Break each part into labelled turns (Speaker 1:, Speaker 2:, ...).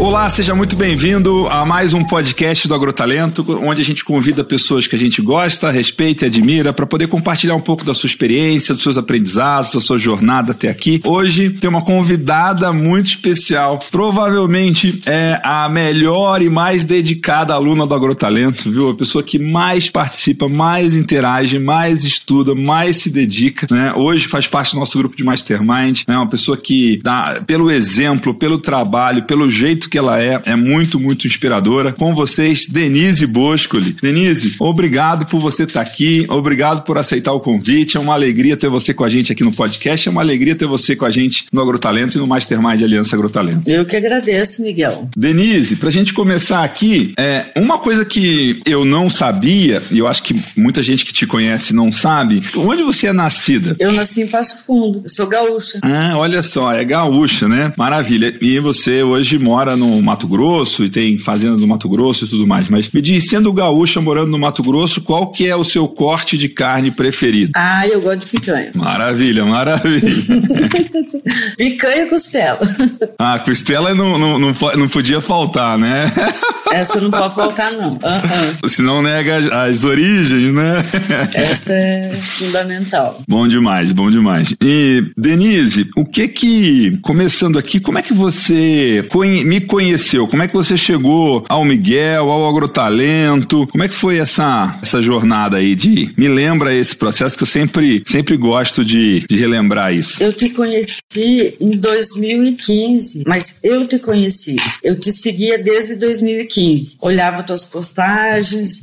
Speaker 1: Olá, seja muito bem-vindo a mais um podcast do Agrotalento, onde a gente convida pessoas que a gente gosta, respeita e admira para poder compartilhar um pouco da sua experiência, dos seus aprendizados, da sua jornada até aqui. Hoje tem uma convidada muito especial, provavelmente é a melhor e mais dedicada aluna do Agrotalento, viu? A pessoa que mais participa, mais interage, mais estuda, mais se dedica, né? Hoje faz parte do nosso grupo de Mastermind, é né? uma pessoa que dá pelo exemplo, pelo trabalho, pelo jeito que ela é, é muito, muito inspiradora. Com vocês, Denise Boscoli. Denise, obrigado por você estar aqui, obrigado por aceitar o convite. É uma alegria ter você com a gente aqui no podcast, é uma alegria ter você com a gente no Agrotalento e no Mastermind Aliança Agrotalento.
Speaker 2: Eu que agradeço, Miguel.
Speaker 1: Denise, pra gente começar aqui, é, uma coisa que eu não sabia, e eu acho que muita gente que te conhece não sabe, onde você é nascida?
Speaker 2: Eu nasci em Passo Fundo, eu sou gaúcha.
Speaker 1: Ah, olha só, é gaúcha, né? Maravilha. E você hoje mora no Mato Grosso e tem fazenda no Mato Grosso e tudo mais, mas me diz, sendo gaúcha morando no Mato Grosso, qual que é o seu corte de carne preferido?
Speaker 2: Ah, eu gosto de picanha.
Speaker 1: Maravilha, maravilha.
Speaker 2: picanha e costela.
Speaker 1: Ah, costela não, não, não, não podia faltar, né?
Speaker 2: Essa não pode faltar, não. Uhum.
Speaker 1: Senão nega as, as origens, né?
Speaker 2: Essa é fundamental.
Speaker 1: Bom demais, bom demais. E, Denise, o que que, começando aqui, como é que você me conheceu? Como é que você chegou ao Miguel, ao Agrotalento? Como é que foi essa, essa jornada aí de... Me lembra esse processo que eu sempre, sempre gosto de, de relembrar isso.
Speaker 2: Eu te conheci em 2015, mas eu te conheci. Eu te seguia desde 2015. Olhava tuas postagens,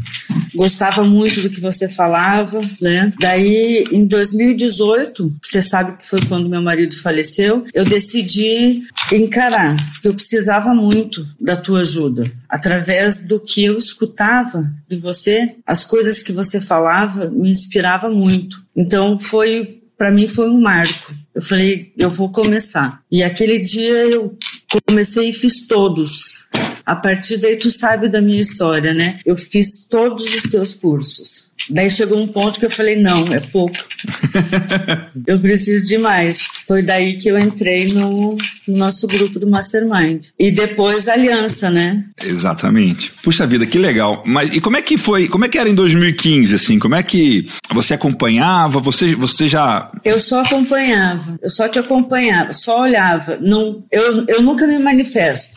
Speaker 2: gostava muito do que você falava, né? Daí, em 2018, você sabe que foi quando meu marido faleceu, eu decidi encarar, porque eu precisava muito da tua ajuda. Através do que eu escutava de você, as coisas que você falava me inspirava muito. Então, foi para mim foi um marco. Eu falei, eu vou começar. E aquele dia eu comecei e fiz todos. A partir daí tu sabe da minha história, né? Eu fiz todos os teus cursos. Daí chegou um ponto que eu falei, não, é pouco. eu preciso de mais. Foi daí que eu entrei no, no, nosso grupo do Mastermind. E depois a aliança, né?
Speaker 1: Exatamente. Puxa vida, que legal. Mas e como é que foi? Como é que era em 2015, assim? Como é que você acompanhava? Você, você já.
Speaker 2: Eu só acompanhava. Eu só te acompanhava, só olhava. Não, eu, eu nunca me manifesto.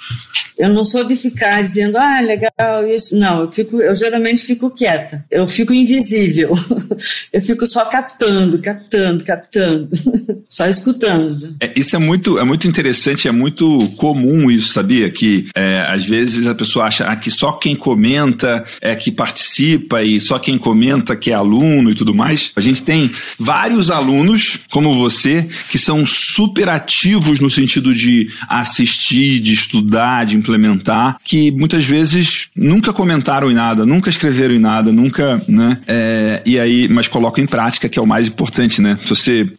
Speaker 2: Eu não sou de ficar dizendo, ah, legal, isso. Não, eu, fico, eu geralmente fico quieta. Eu fico invisível. Eu fico só captando, captando, captando. Só escutando.
Speaker 1: É, isso é muito, é muito interessante, é muito comum isso, sabia? Que é, às vezes a pessoa acha ah, que só quem comenta é que participa e só quem comenta que é aluno e tudo mais. A gente tem vários alunos, como você, que são super ativos no sentido de assistir, de estudar, de implementar, que muitas vezes nunca comentaram em nada, nunca escreveram em nada, nunca, né? É, e aí, mas colocam em prática, que é o mais importante, né? Se você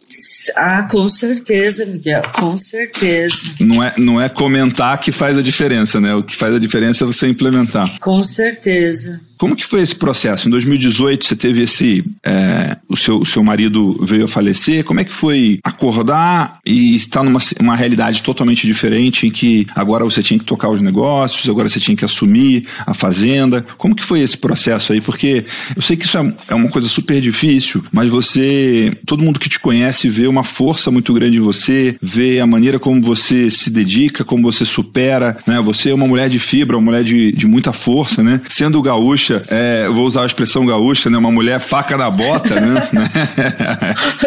Speaker 2: ah, com certeza, Miguel, com certeza.
Speaker 1: Não é, não é comentar que faz a diferença, né? O que faz a diferença é você implementar.
Speaker 2: Com certeza.
Speaker 1: Como que foi esse processo? Em 2018 você teve esse, é, o, seu, seu marido veio a falecer. Como é que foi acordar e estar numa uma realidade totalmente diferente em que agora você tinha que tocar os negócios, agora você tinha que assumir a fazenda? Como que foi esse processo aí? Porque eu sei que isso é, é uma coisa super difícil, mas você, todo mundo que te conhece vê uma força muito grande em você, vê a maneira como você se dedica, como você supera, né? Você é uma mulher de fibra, uma mulher de, de muita força, né? Sendo gaúcha gaúcha, é, vou usar a expressão gaúcha, né? Uma mulher faca na bota, né?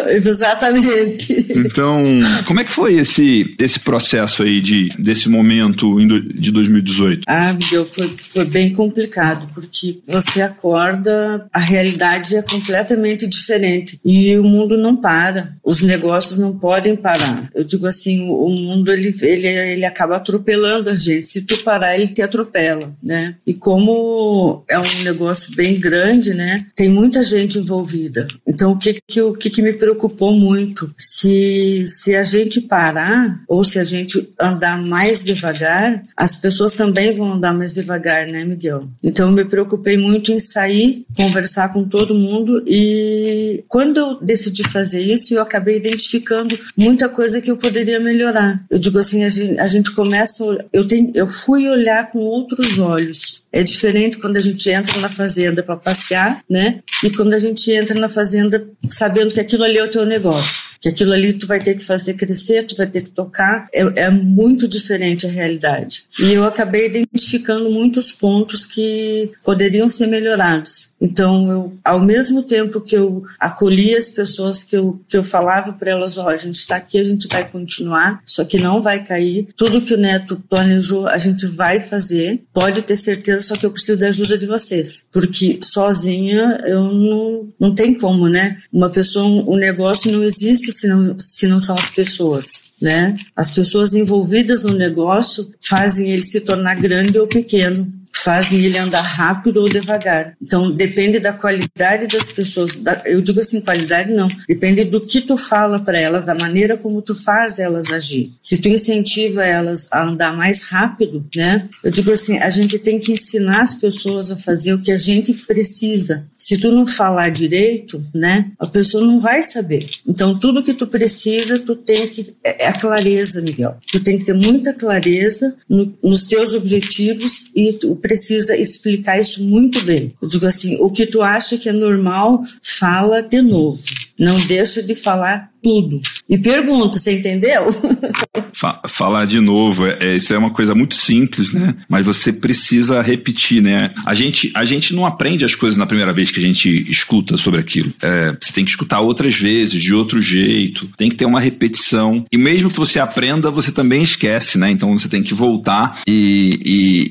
Speaker 2: Exatamente.
Speaker 1: Então, como é que foi esse, esse processo aí de, desse momento de 2018?
Speaker 2: Ah, Miguel, foi, foi bem complicado, porque você acorda, a realidade é completamente diferente e o mundo não para, os negócios não podem parar. Eu digo assim, o mundo ele, ele, ele acaba atropelando a gente. Se tu parar, ele te atropela, né? E como é um um negócio bem grande, né? Tem muita gente envolvida. Então, o que que, o que, que me preocupou muito? Se, se a gente parar ou se a gente andar mais devagar, as pessoas também vão andar mais devagar, né, Miguel? Então, eu me preocupei muito em sair, conversar com todo mundo e quando eu decidi fazer isso, eu acabei identificando muita coisa que eu poderia melhorar. Eu digo assim, a gente, a gente começa, eu, tenho, eu fui olhar com outros olhos. É diferente quando a gente entra na fazenda para passear, né? E quando a gente entra na fazenda sabendo que aquilo ali é o teu negócio que aquilo ali tu vai ter que fazer crescer, tu vai ter que tocar, é, é muito diferente a realidade. E eu acabei identificando muitos pontos que poderiam ser melhorados. Então, eu, ao mesmo tempo que eu acolhi as pessoas que eu, que eu falava para elas, ó, oh, a gente está aqui, a gente vai continuar, só que não vai cair. Tudo que o Neto planejou, a gente vai fazer. Pode ter certeza, só que eu preciso da ajuda de vocês. Porque sozinha eu não, não tem como, né? Uma pessoa, um negócio não existe se não, se não são as pessoas. Né? As pessoas envolvidas no negócio fazem ele se tornar grande ou pequeno fazem ele andar rápido ou devagar. Então depende da qualidade das pessoas. Da, eu digo assim, qualidade não. Depende do que tu fala para elas, da maneira como tu faz elas agir. Se tu incentiva elas a andar mais rápido, né? Eu digo assim, a gente tem que ensinar as pessoas a fazer o que a gente precisa. Se tu não falar direito, né? A pessoa não vai saber. Então tudo que tu precisa, tu tem que é, é a clareza, Miguel. Tu tem que ter muita clareza no, nos teus objetivos e tu, precisa explicar isso muito bem. Eu digo assim, o que tu acha que é normal, fala de novo. Não deixa de falar tudo. E pergunta, você entendeu?
Speaker 1: falar de novo, é, é, isso é uma coisa muito simples, né? Mas você precisa repetir, né? A gente, a gente não aprende as coisas na primeira vez que a gente escuta sobre aquilo. É, você tem que escutar outras vezes, de outro jeito, tem que ter uma repetição. E mesmo que você aprenda, você também esquece, né? Então você tem que voltar e,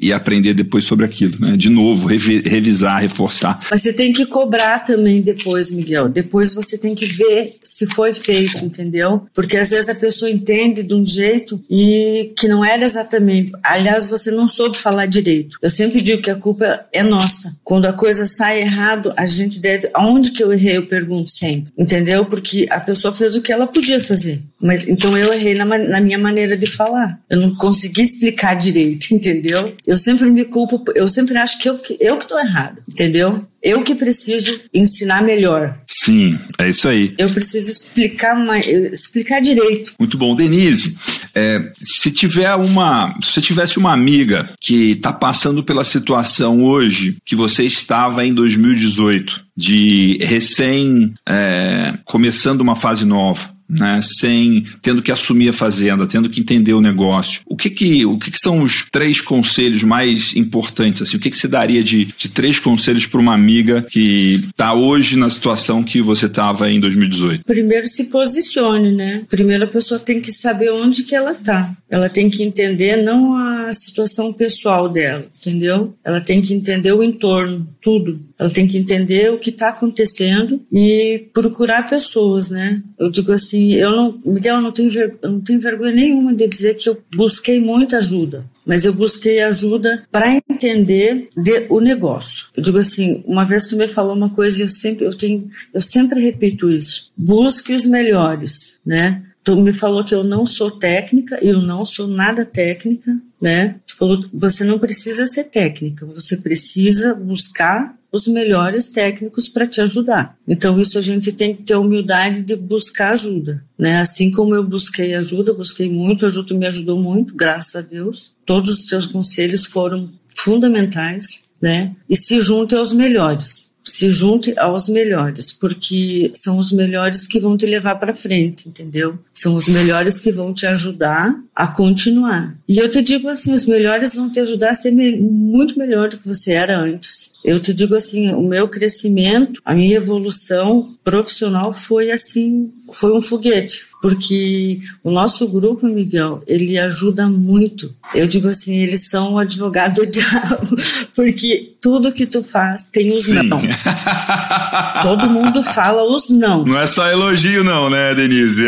Speaker 1: e, e aprender depois sobre aquilo, né? De novo, revi, revisar, reforçar.
Speaker 2: Mas você tem que cobrar também depois, Miguel. Depois você tem que ver se foi feito, entendeu? Porque às vezes a pessoa entende de um jeito e que não era exatamente. Aliás, você não soube falar direito. Eu sempre digo que a culpa é nossa. Quando a coisa sai errado, a gente deve. Aonde que eu errei? Eu pergunto sempre, entendeu? Porque a pessoa fez o que ela podia fazer. Mas então eu errei na, na minha maneira de falar. Eu não consegui explicar direito, entendeu? Eu sempre me culpo, eu sempre acho que eu, eu que tô errado, entendeu? Eu que preciso ensinar melhor.
Speaker 1: Sim, é isso aí.
Speaker 2: Eu preciso explicar mais, explicar direito.
Speaker 1: Muito bom, Denise. É, se tiver uma, se tivesse uma amiga que está passando pela situação hoje que você estava em 2018, de recém é, começando uma fase nova, né, sem tendo que assumir a fazenda, tendo que entender o negócio. O que que, o que, que são os três conselhos mais importantes? Assim, o que, que você daria de, de três conselhos para uma amiga que está hoje na situação que você estava em 2018?
Speaker 2: Primeiro se posicione, né? Primeiro a pessoa tem que saber onde que ela está. Ela tem que entender não a situação pessoal dela, entendeu? Ela tem que entender o entorno, tudo. Ela tem que entender o que está acontecendo e procurar pessoas, né? Eu digo assim, eu não, Miguel, eu não tenho, ver, eu não tenho vergonha nenhuma de dizer que eu busquei muita ajuda, mas eu busquei ajuda para entender de, o negócio. Eu digo assim, uma vez tu me falou uma coisa e eu sempre, eu tenho, eu sempre repito isso: busque os melhores, né? Tu me falou que eu não sou técnica, eu não sou nada técnica, né? Tu falou, você não precisa ser técnica, você precisa buscar os melhores técnicos para te ajudar. Então isso a gente tem que ter humildade de buscar ajuda, né? Assim como eu busquei ajuda, busquei muito, a ajuda me ajudou muito, graças a Deus. Todos os seus conselhos foram fundamentais, né? E se junte aos melhores se junte aos melhores, porque são os melhores que vão te levar para frente, entendeu? São os melhores que vão te ajudar a continuar. E eu te digo assim, os melhores vão te ajudar a ser me muito melhor do que você era antes. Eu te digo assim, o meu crescimento, a minha evolução profissional foi assim foi um foguete, porque o nosso grupo, Miguel, ele ajuda muito. Eu digo assim, eles são o advogado do diabo, porque tudo que tu faz tem os Sim. não. Todo mundo fala os não.
Speaker 1: Não é só elogio não, né, Denise?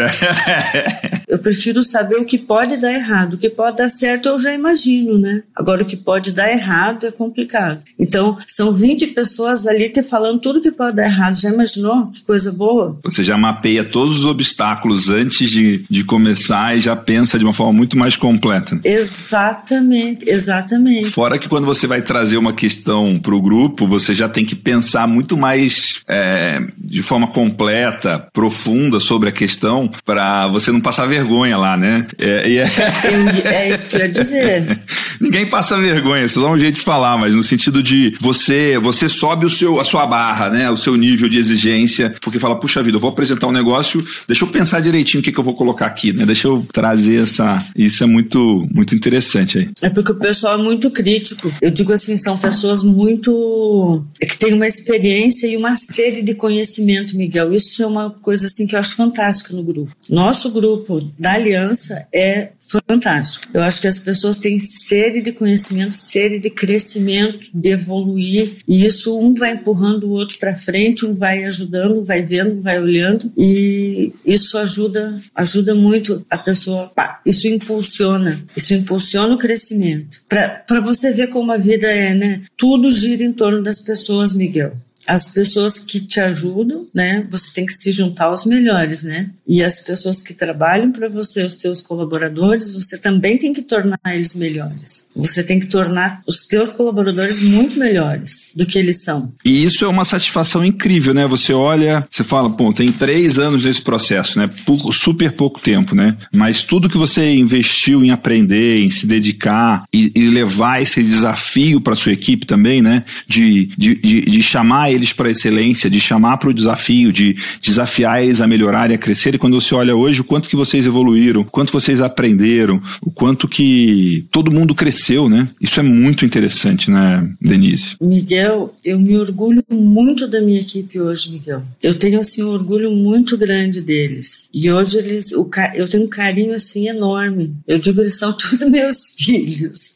Speaker 2: eu prefiro saber o que pode dar errado. O que pode dar certo eu já imagino, né? Agora o que pode dar errado é complicado. Então, são 20 pessoas ali te falando tudo que pode dar errado. Já imaginou? Que coisa boa.
Speaker 1: Você já mapeia todos os obstáculos antes de, de começar e já pensa de uma forma muito mais completa.
Speaker 2: Exatamente, exatamente.
Speaker 1: Fora que quando você vai trazer uma questão para o grupo, você já tem que pensar muito mais é, de forma completa, profunda sobre a questão, para você não passar vergonha lá, né?
Speaker 2: É, é... é isso que eu ia dizer.
Speaker 1: Ninguém passa vergonha, isso dá um jeito de falar, mas no sentido de você você sobe o seu, a sua barra, né? O seu nível de exigência, porque fala, puxa vida, eu vou apresentar um negócio, deixa eu pensar direitinho o que, que eu vou colocar aqui, né? Deixa eu trazer essa. Isso é muito, muito interessante aí.
Speaker 2: É porque o pessoal é muito crítico. Eu digo assim, são pessoas muito. que têm uma experiência e uma sede de conhecimento, Miguel. Isso é uma coisa assim que eu acho fantástica no grupo. Nosso grupo da Aliança é fantástico. Eu acho que as pessoas têm sede de conhecimento, sede de crescimento, de evoluir, e isso um vai empurrando o outro para frente, um vai ajudando, vai vendo, vai olhando, e isso ajuda, ajuda muito a pessoa. Pá, isso impulsiona, isso impulsiona o crescimento. Para você ver como a vida é, né? Tudo gira em torno das pessoas, Miguel as pessoas que te ajudam, né? Você tem que se juntar aos melhores, né? E as pessoas que trabalham para você, os teus colaboradores, você também tem que tornar eles melhores. Você tem que tornar os teus colaboradores muito melhores do que eles são.
Speaker 1: E isso é uma satisfação incrível, né? Você olha, você fala, pô, tem três anos nesse processo, né? Por super pouco tempo, né? Mas tudo que você investiu em aprender, em se dedicar e, e levar esse desafio para sua equipe também, né? De, de, de, de chamar eles para excelência, de chamar para o desafio, de desafiar eles a melhorar e a crescer. E quando você olha hoje, o quanto que vocês evoluíram, o quanto vocês aprenderam, o quanto que todo mundo cresceu, né? Isso é muito interessante, né, Denise?
Speaker 2: Miguel, eu me orgulho muito da minha equipe hoje, Miguel. Eu tenho, assim, um orgulho muito grande deles. E hoje eles, eu tenho um carinho, assim, enorme. Eu digo, eles são tudo meus filhos.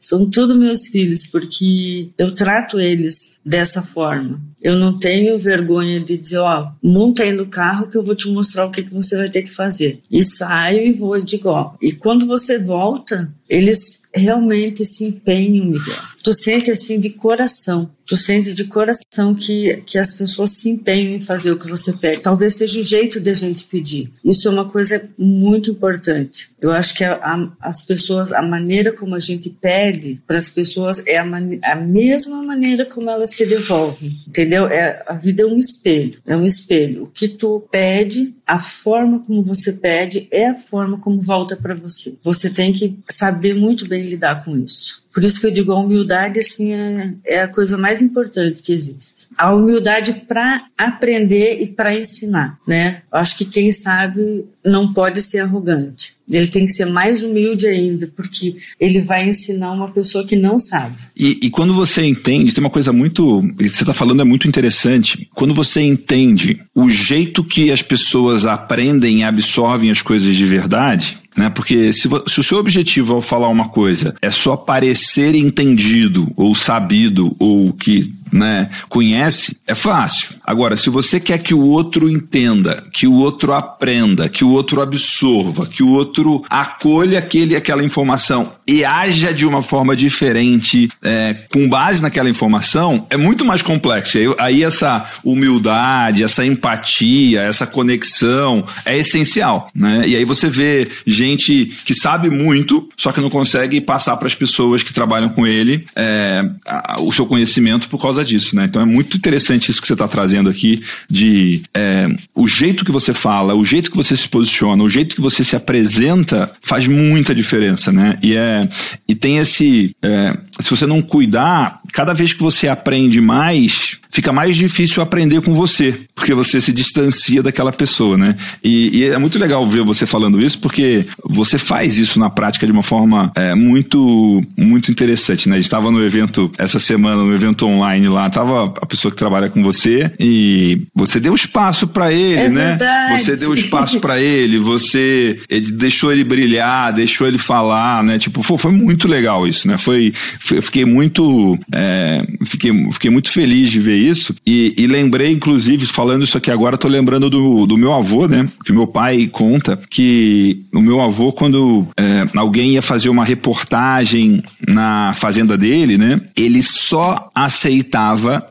Speaker 2: São tudo meus filhos, porque eu trato eles dessa forma. Eu não tenho vergonha de dizer, ó, monta aí no carro que eu vou te mostrar o que, que você vai ter que fazer. E saio e vou e digo, ó. E quando você volta, eles realmente se empenham, Miguel. Tu sente assim de coração, tu sente de coração que, que as pessoas se empenham em fazer o que você pede. Talvez seja o jeito de a gente pedir. Isso é uma coisa muito importante. Eu acho que a, a, as pessoas, a maneira como a gente pede para as pessoas é a, a mesma maneira como elas te devolvem, entendeu? É, a vida é um espelho, é um espelho. O que tu pede, a forma como você pede é a forma como volta para você. Você tem que saber muito bem lidar com isso. Por isso que eu digo, a humildade assim é, é a coisa mais importante que existe. A humildade para aprender e para ensinar, né? Eu acho que quem sabe não pode ser arrogante. Ele tem que ser mais humilde ainda, porque ele vai ensinar uma pessoa que não sabe.
Speaker 1: E, e quando você entende, tem uma coisa muito. Você está falando é muito interessante. Quando você entende o jeito que as pessoas aprendem e absorvem as coisas de verdade, né? Porque se, se, o seu objetivo ao falar uma coisa é só parecer entendido ou sabido ou que né, conhece, é fácil. Agora, se você quer que o outro entenda, que o outro aprenda, que o outro absorva, que o outro acolha aquele, aquela informação e haja de uma forma diferente é, com base naquela informação, é muito mais complexo. Aí, aí essa humildade, essa empatia, essa conexão é essencial. Né? E aí você vê gente que sabe muito, só que não consegue passar para as pessoas que trabalham com ele é, o seu conhecimento por causa disso, né? Então é muito interessante isso que você está trazendo aqui de é, o jeito que você fala, o jeito que você se posiciona, o jeito que você se apresenta faz muita diferença, né? E é e tem esse é, se você não cuidar, cada vez que você aprende mais, fica mais difícil aprender com você, porque você se distancia daquela pessoa, né? E, e é muito legal ver você falando isso, porque você faz isso na prática de uma forma é, muito, muito interessante, né? A gente estava no evento essa semana, no evento online lá, tava a pessoa que trabalha com você e você deu espaço para ele,
Speaker 2: é
Speaker 1: né?
Speaker 2: Verdade.
Speaker 1: Você deu espaço para ele, você ele deixou ele brilhar, deixou ele falar, né? Tipo, foi, foi muito legal isso, né? Foi, foi eu fiquei muito, é, fiquei, fiquei muito feliz de ver isso e, e lembrei, inclusive, falando isso aqui agora, tô lembrando do, do meu avô, né? Que meu pai conta que o meu avô, quando é, alguém ia fazer uma reportagem na fazenda dele, né? Ele só aceitava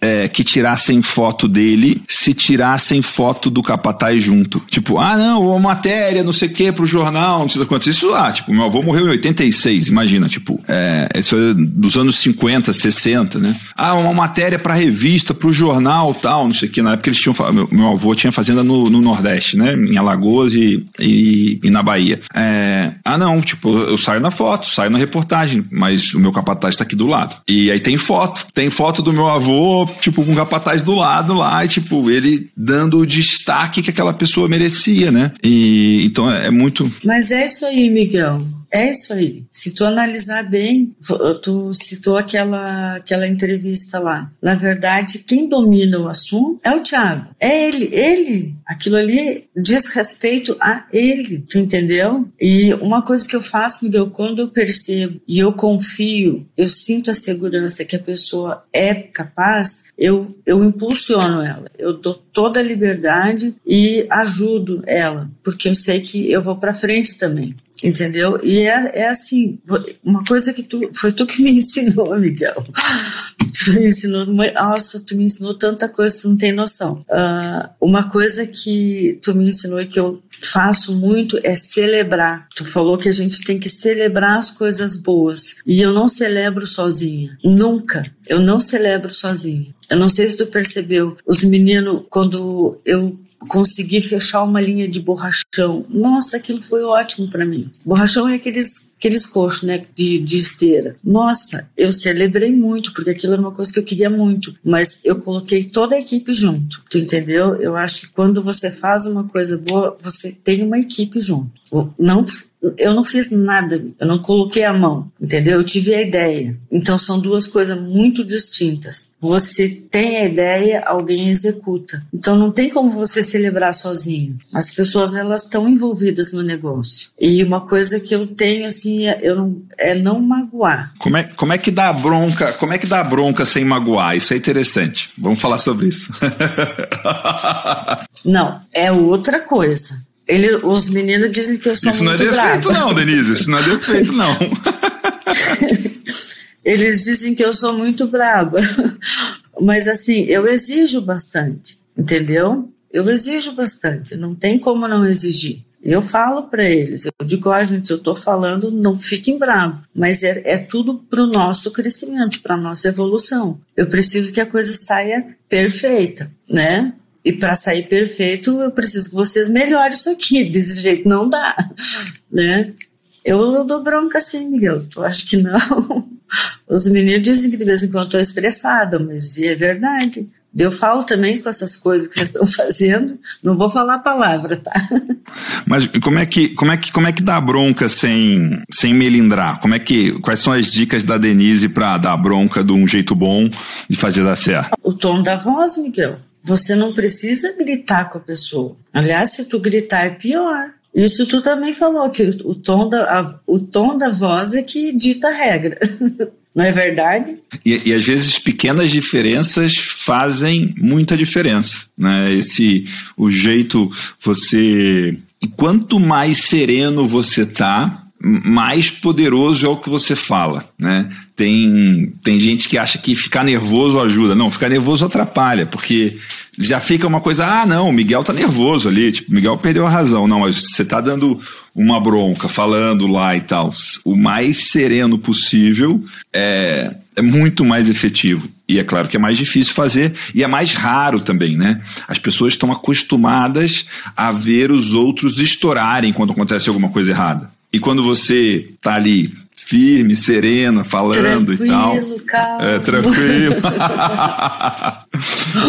Speaker 1: é, que tirassem foto dele se tirassem foto do capataz junto. Tipo, ah, não, uma matéria, não sei o que, pro jornal, não sei quanto. Isso lá, tipo, meu avô morreu em 86, imagina, tipo, é, isso é dos anos 50, 60, né? Ah, uma matéria pra revista, pro jornal, tal, não sei o que. Na época eles tinham, meu, meu avô tinha fazenda no, no Nordeste, né? Em Alagoas e, e, e na Bahia. É, ah, não, tipo, eu saio na foto, saio na reportagem, mas o meu capataz tá aqui do lado. E aí tem foto, tem foto do meu avô, tipo, com o capataz do lado lá, e tipo, ele dando o destaque que aquela pessoa merecia, né? E então é, é muito.
Speaker 2: Mas é isso aí, Miguel. É isso aí. Se tu analisar bem, tu citou aquela, aquela entrevista lá. Na verdade, quem domina o assunto é o Tiago. É ele. Ele. Aquilo ali diz respeito a ele. Tu entendeu? E uma coisa que eu faço, Miguel, quando eu percebo e eu confio, eu sinto a segurança que a pessoa é capaz, eu, eu impulsiono ela. Eu dou toda a liberdade e ajudo ela, porque eu sei que eu vou para frente também. Entendeu? E é, é assim, uma coisa que tu, foi tu que me ensinou, Miguel. Tu me ensinou, nossa, tu me ensinou tanta coisa, tu não tem noção. Uh, uma coisa que tu me ensinou e que eu faço muito é celebrar. Tu falou que a gente tem que celebrar as coisas boas. E eu não celebro sozinha. Nunca. Eu não celebro sozinha. Eu não sei se tu percebeu. Os meninos, quando eu consegui fechar uma linha de borrachão. Nossa, aquilo foi ótimo para mim. Borrachão é aqueles aqueles coxos, né, de, de esteira. Nossa, eu celebrei muito, porque aquilo era uma coisa que eu queria muito, mas eu coloquei toda a equipe junto, tu entendeu? Eu acho que quando você faz uma coisa boa, você tem uma equipe junto. Não eu não fiz nada, eu não coloquei a mão, entendeu? Eu tive a ideia. Então são duas coisas muito distintas. Você tem a ideia, alguém executa. Então não tem como você celebrar sozinho. As pessoas elas estão envolvidas no negócio. E uma coisa que eu tenho assim, é, eu não, é não magoar.
Speaker 1: Como é, como é que dá bronca? Como é que dá bronca sem magoar? Isso é interessante. Vamos falar sobre isso.
Speaker 2: não, é outra coisa. Ele, os meninos dizem que eu sou
Speaker 1: Isso
Speaker 2: muito
Speaker 1: não é defeito,
Speaker 2: brava.
Speaker 1: não, Denise. Isso não é defeito, não.
Speaker 2: Eles dizem que eu sou muito brava. Mas assim, eu exijo bastante, entendeu? Eu exijo bastante, não tem como não exigir. Eu falo para eles, eu digo, ó, gente, eu estou falando, não fiquem bravos, mas é, é tudo para o nosso crescimento, para nossa evolução. Eu preciso que a coisa saia perfeita, né? E para sair perfeito, eu preciso que vocês melhorem isso aqui. Desse jeito não dá, né? Eu dou bronca assim, Miguel. Tu acha que não? Os meninos dizem que de vez em quando estou estressada, mas é verdade. Deu falo também com essas coisas que vocês estão fazendo. Não vou falar a palavra, tá?
Speaker 1: Mas como é que, como é que, como é que dá bronca sem, sem melindrar? Como é que, quais são as dicas da Denise para dar bronca de um jeito bom de fazer dar certo?
Speaker 2: O tom da voz, Miguel. Você não precisa gritar com a pessoa. Aliás, se tu gritar é pior. Isso tu também falou, que o tom da, a, o tom da voz é que dita a regra. Não é verdade?
Speaker 1: E, e, às vezes pequenas diferenças fazem muita diferença. Né? Esse, o jeito você. E quanto mais sereno você tá, mais poderoso é o que você fala, né? Tem, tem gente que acha que ficar nervoso ajuda. Não, ficar nervoso atrapalha, porque já fica uma coisa, ah, não, o Miguel tá nervoso ali, tipo, Miguel perdeu a razão. Não, mas você tá dando uma bronca, falando lá e tal. O mais sereno possível é, é muito mais efetivo. E é claro que é mais difícil fazer e é mais raro também, né? As pessoas estão acostumadas a ver os outros estourarem quando acontece alguma coisa errada. E quando você tá ali firme, serena, falando
Speaker 2: tranquilo,
Speaker 1: e tal.
Speaker 2: Calmo.
Speaker 1: É, tranquilo.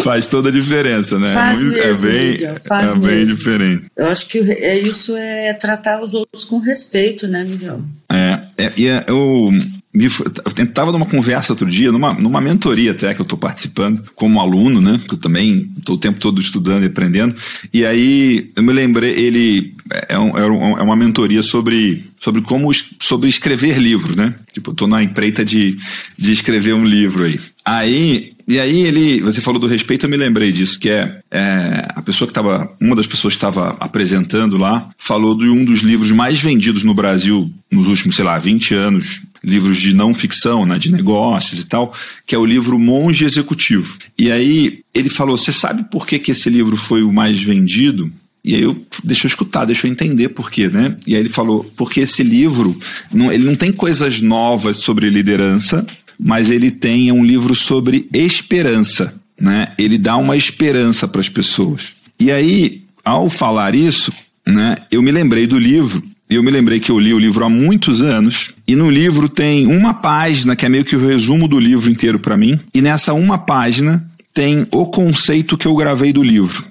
Speaker 1: faz toda a diferença, né?
Speaker 2: Faz
Speaker 1: Muito,
Speaker 2: mesmo,
Speaker 1: é bem,
Speaker 2: Miguel, faz
Speaker 1: é bem
Speaker 2: mesmo.
Speaker 1: diferente.
Speaker 2: Eu acho que é isso é tratar os outros com respeito, né, Miguel?
Speaker 1: É, é, e é, eu me, eu estava numa conversa outro dia, numa, numa mentoria até que eu estou participando como aluno, né? Que eu também estou o tempo todo estudando e aprendendo. E aí eu me lembrei, ele é, um, é, é uma mentoria sobre, sobre como sobre escrever livro, né? Tipo, eu tô na empreita de, de escrever um livro aí. Aí e aí ele, você falou do respeito, eu me lembrei disso, que é, é a pessoa que estava, uma das pessoas que estava apresentando lá, falou de um dos livros mais vendidos no Brasil nos últimos, sei lá, 20 anos, livros de não ficção, né, de negócios e tal, que é o livro Monge Executivo. E aí ele falou, você sabe por que, que esse livro foi o mais vendido? E aí eu deixa eu escutar, deixa eu entender por quê, né? E aí ele falou, porque esse livro, não, ele não tem coisas novas sobre liderança, mas ele tem um livro sobre esperança, né? Ele dá uma esperança para as pessoas. E aí, ao falar isso, né, eu me lembrei do livro. Eu me lembrei que eu li o livro há muitos anos, e no livro tem uma página que é meio que o resumo do livro inteiro para mim, e nessa uma página tem o conceito que eu gravei do livro,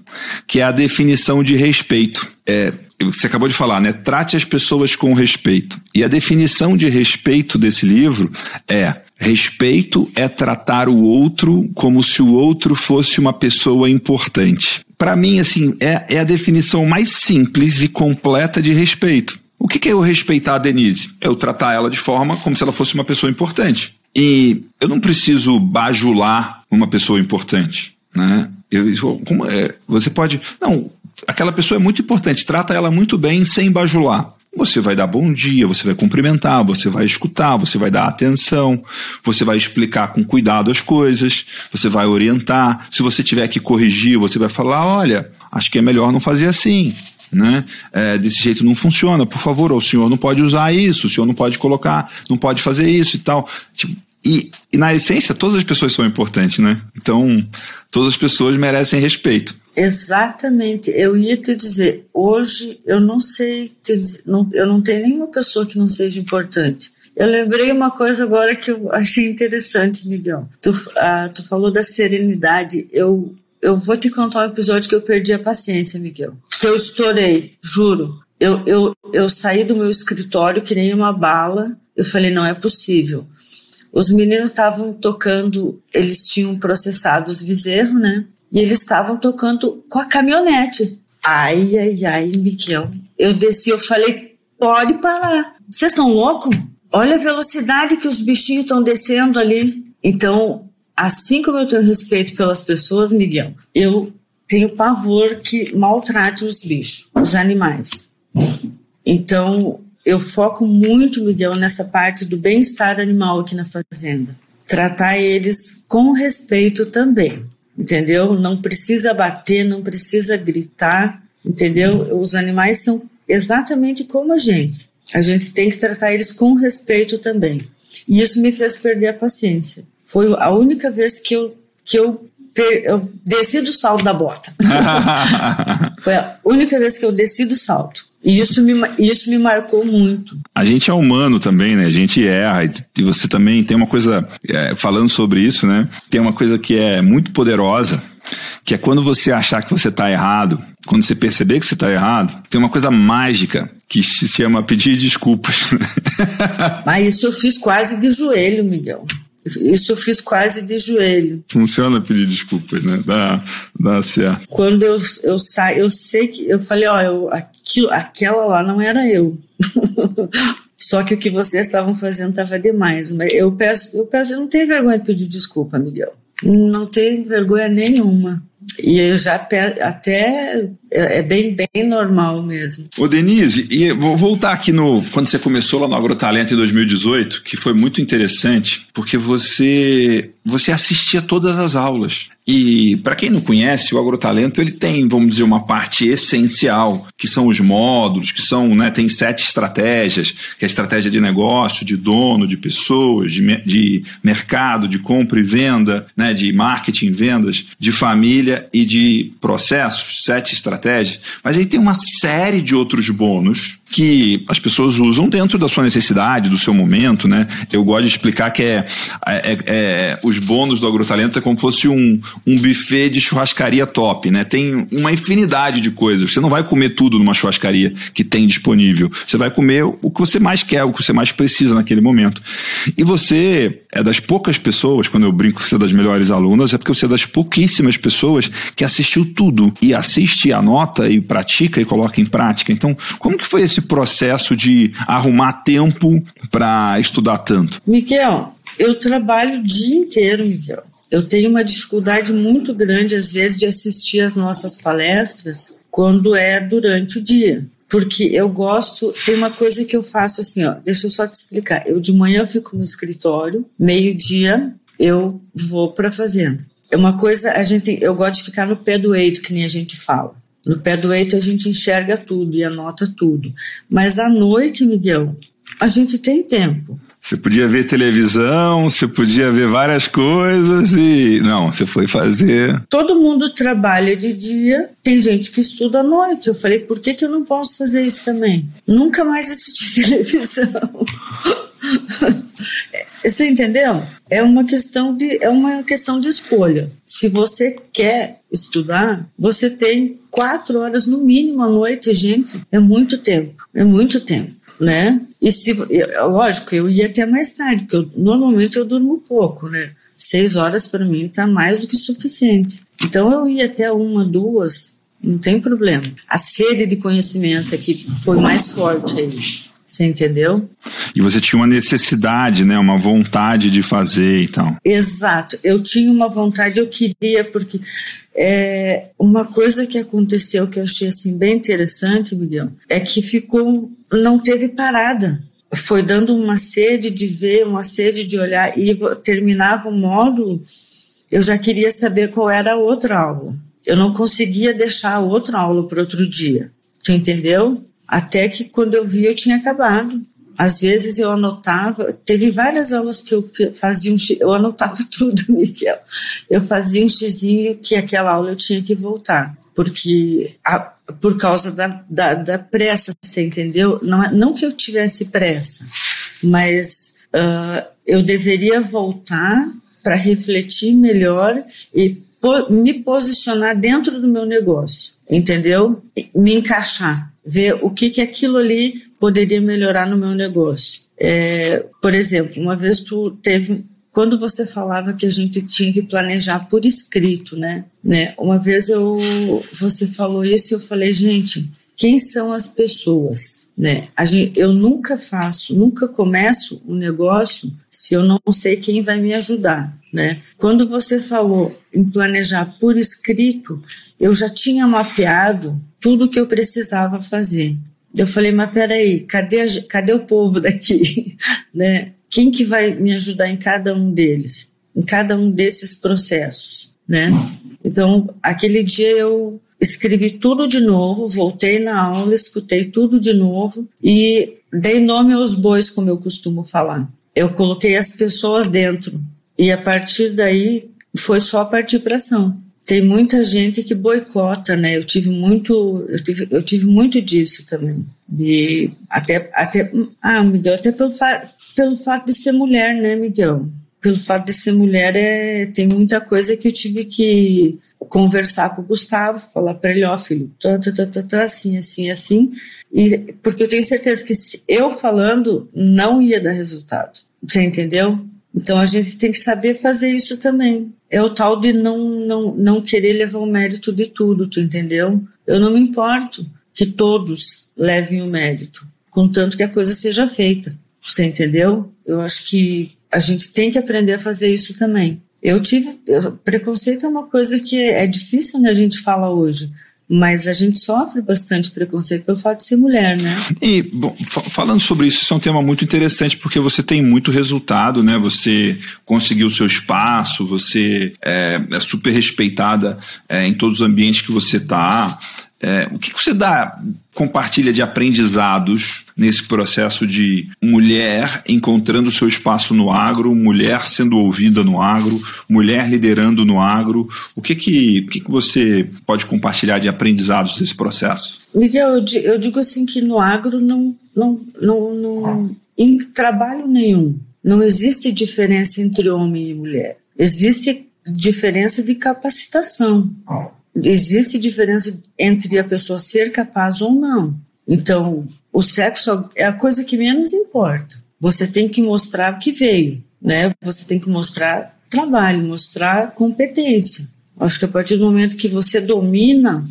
Speaker 1: que é a definição de respeito. É, você acabou de falar, né? Trate as pessoas com respeito. E a definição de respeito desse livro é Respeito é tratar o outro como se o outro fosse uma pessoa importante. Para mim, assim, é, é, a definição mais simples e completa de respeito. O que, que é eu respeitar a Denise? É eu tratar ela de forma como se ela fosse uma pessoa importante. E eu não preciso bajular uma pessoa importante, né? Eu, como é, você pode. Não, aquela pessoa é muito importante, trata ela muito bem sem bajular. Você vai dar bom dia, você vai cumprimentar, você vai escutar, você vai dar atenção, você vai explicar com cuidado as coisas, você vai orientar. Se você tiver que corrigir, você vai falar: olha, acho que é melhor não fazer assim. Né? É, desse jeito não funciona, por favor, o senhor não pode usar isso, o senhor não pode colocar, não pode fazer isso e tal. Tipo, e, e, na essência, todas as pessoas são importantes, né? Então, todas as pessoas merecem respeito.
Speaker 2: Exatamente. Eu ia te dizer, hoje eu não sei, dizer, não, eu não tenho nenhuma pessoa que não seja importante. Eu lembrei uma coisa agora que eu achei interessante, Miguel. Tu, ah, tu falou da serenidade. Eu, eu vou te contar um episódio que eu perdi a paciência, Miguel. Que eu estourei, juro. Eu, eu, eu saí do meu escritório que nem uma bala. Eu falei, não é possível. Os meninos estavam tocando, eles tinham processado os bezerros, né? E eles estavam tocando com a caminhonete. Ai, ai, ai, Miquel. Eu desci, eu falei, pode parar. Vocês estão loucos? Olha a velocidade que os bichinhos estão descendo ali. Então, assim como eu tenho respeito pelas pessoas, Miguel, eu tenho pavor que maltrate os bichos, os animais. Então, eu foco muito, Miguel, nessa parte do bem-estar animal aqui na fazenda. Tratar eles com respeito também, entendeu? Não precisa bater, não precisa gritar, entendeu? Os animais são exatamente como a gente. A gente tem que tratar eles com respeito também. E isso me fez perder a paciência. Foi a única vez que eu, que eu, eu desci do salto da bota. Foi a única vez que eu desci do salto. E isso me, isso me marcou muito.
Speaker 1: A gente é humano também, né? A gente erra. E você também tem uma coisa, é, falando sobre isso, né? Tem uma coisa que é muito poderosa, que é quando você achar que você está errado, quando você perceber que você está errado, tem uma coisa mágica que se chama pedir desculpas.
Speaker 2: Mas isso eu fiz quase de joelho, Miguel. Isso eu fiz quase de joelho.
Speaker 1: Funciona pedir desculpas, né? Dá, dá certo.
Speaker 2: Quando eu, eu saio, eu sei que. Eu falei, ó, eu, aquilo, aquela lá não era eu. Só que o que vocês estavam fazendo estava demais. Mas eu peço, eu peço, eu não tenho vergonha de pedir desculpa, Miguel. Não tenho vergonha nenhuma. E eu já até é, é bem, bem normal mesmo.
Speaker 1: Ô Denise, e vou voltar aqui no quando você começou lá no Agrotalento em 2018, que foi muito interessante, porque você você assistia todas as aulas. E para quem não conhece, o agrotalento ele tem, vamos dizer, uma parte essencial, que são os módulos, que são, né, tem sete estratégias, que é a estratégia de negócio, de dono, de pessoas, de, de mercado, de compra e venda, né, de marketing, vendas, de família e de processos, sete estratégias. Mas aí tem uma série de outros bônus que as pessoas usam dentro da sua necessidade, do seu momento, né? Eu gosto de explicar que é, é, é os bônus do agrotalento é como se fosse um, um buffet de churrascaria top, né? Tem uma infinidade de coisas. Você não vai comer tudo numa churrascaria que tem disponível. Você vai comer o que você mais quer, o que você mais precisa naquele momento. E você é das poucas pessoas, quando eu brinco que você é das melhores alunas, é porque você é das pouquíssimas pessoas que assistiu tudo e assiste, anota e pratica e coloca em prática. Então, como que foi esse processo de arrumar tempo para estudar tanto?
Speaker 2: Miguel, eu trabalho o dia inteiro, Miguel. Eu tenho uma dificuldade muito grande, às vezes, de assistir as nossas palestras quando é durante o dia. Porque eu gosto, tem uma coisa que eu faço assim, ó, deixa eu só te explicar. Eu de manhã fico no escritório, meio-dia eu vou para a fazenda. É uma coisa, a gente, eu gosto de ficar no pé do eito, que nem a gente fala. No pé do eito a gente enxerga tudo e anota tudo. Mas à noite, Miguel, a gente tem tempo.
Speaker 1: Você podia ver televisão, você podia ver várias coisas e. Não, você foi fazer.
Speaker 2: Todo mundo trabalha de dia, tem gente que estuda à noite. Eu falei, por que, que eu não posso fazer isso também? Nunca mais assisti televisão. Você entendeu? É uma questão de é uma questão de escolha. Se você quer estudar, você tem quatro horas no mínimo à noite, gente. É muito tempo. É muito tempo né? E se, lógico, eu ia até mais tarde, porque eu, normalmente eu durmo pouco, né? Seis horas para mim está mais do que suficiente. Então eu ia até uma, duas, não tem problema. A sede de conhecimento é que foi mais forte aí. Você entendeu?
Speaker 1: E você tinha uma necessidade, né? Uma vontade de fazer e tal.
Speaker 2: Exato. Eu tinha uma vontade, eu queria, porque é, uma coisa que aconteceu que eu achei assim bem interessante, Miguel, é que ficou, não teve parada. Foi dando uma sede de ver, uma sede de olhar, e terminava o módulo, eu já queria saber qual era a outra aula. Eu não conseguia deixar a outra aula para outro dia. Tu entendeu? Até que quando eu vi, eu tinha acabado. Às vezes eu anotava, teve várias aulas que eu fazia um eu anotava tudo, Miguel. Eu fazia um xizinho que aquela aula eu tinha que voltar, porque a, por causa da, da, da, pressa, você entendeu? Não, não que eu tivesse pressa, mas uh, eu deveria voltar para refletir melhor e po me posicionar dentro do meu negócio, entendeu? Me encaixar ver o que, que aquilo ali poderia melhorar no meu negócio. É, por exemplo, uma vez tu teve quando você falava que a gente tinha que planejar por escrito, né? né? Uma vez eu você falou isso e eu falei, gente, quem são as pessoas, né? A gente, eu nunca faço, nunca começo um negócio se eu não sei quem vai me ajudar, né? Quando você falou em planejar por escrito, eu já tinha mapeado tudo que eu precisava fazer. Eu falei, mas peraí, cadê, cadê o povo daqui? né? Quem que vai me ajudar em cada um deles? Em cada um desses processos, né? Então, aquele dia eu escrevi tudo de novo, voltei na aula, escutei tudo de novo e dei nome aos bois, como eu costumo falar. Eu coloquei as pessoas dentro e a partir daí foi só partir para ação tem muita gente que boicota, né? Eu tive muito, eu tive, eu tive muito disso também. De até, até, ah, Miguel, até pelo, pelo fato de ser mulher, né, Miguel? Pelo fato de ser mulher, é, tem muita coisa que eu tive que conversar com o Gustavo, falar para ele, ó, oh, filho, tá, tá, tá, tá, assim, assim, assim. E, porque eu tenho certeza que se eu falando não ia dar resultado. Você entendeu? Então a gente tem que saber fazer isso também. É o tal de não, não, não querer levar o mérito de tudo, tu entendeu? Eu não me importo que todos levem o mérito, contanto que a coisa seja feita. Você entendeu? Eu acho que a gente tem que aprender a fazer isso também. Eu tive. Eu, preconceito é uma coisa que é, difícil, né, a gente fala hoje. mas a gente sofre bastante preconceito pelo fato de ser mulher, né?
Speaker 1: E, bom, falando sobre isso, isso é um tema muito interessante porque você tem muito resultado, né? Você conseguiu o seu espaço, você é, é super respeitada é, em todos os ambientes que você está. É, o que, que você dá, compartilha de aprendizados nesse processo de mulher encontrando seu espaço no agro, mulher sendo ouvida no agro, mulher liderando no agro? O que que, o que, que você pode compartilhar de aprendizados desse processo?
Speaker 2: Miguel, eu, digo assim que no agro não, não, não, não em trabalho nenhum não existe diferença entre homem e mulher. Existe diferença de capacitação existe diferença entre a pessoa ser capaz ou não. Então, o sexo é a coisa que menos importa. Você tem que mostrar o que veio, né? Você tem que mostrar trabalho, mostrar competência. Acho que a partir do momento que você domina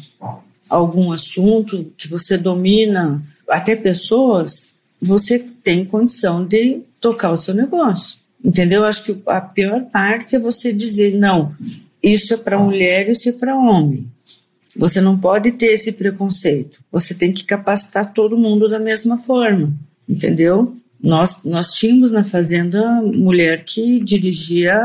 Speaker 2: algum assunto, que você domina até pessoas, você tem condição de tocar o seu negócio. Entendeu? Acho que a pior parte é você dizer, não, isso é para mulher, isso é para homem. Você não pode ter esse preconceito. Você tem que capacitar todo mundo da mesma forma, entendeu? Nós, nós tínhamos na fazenda mulher que dirigia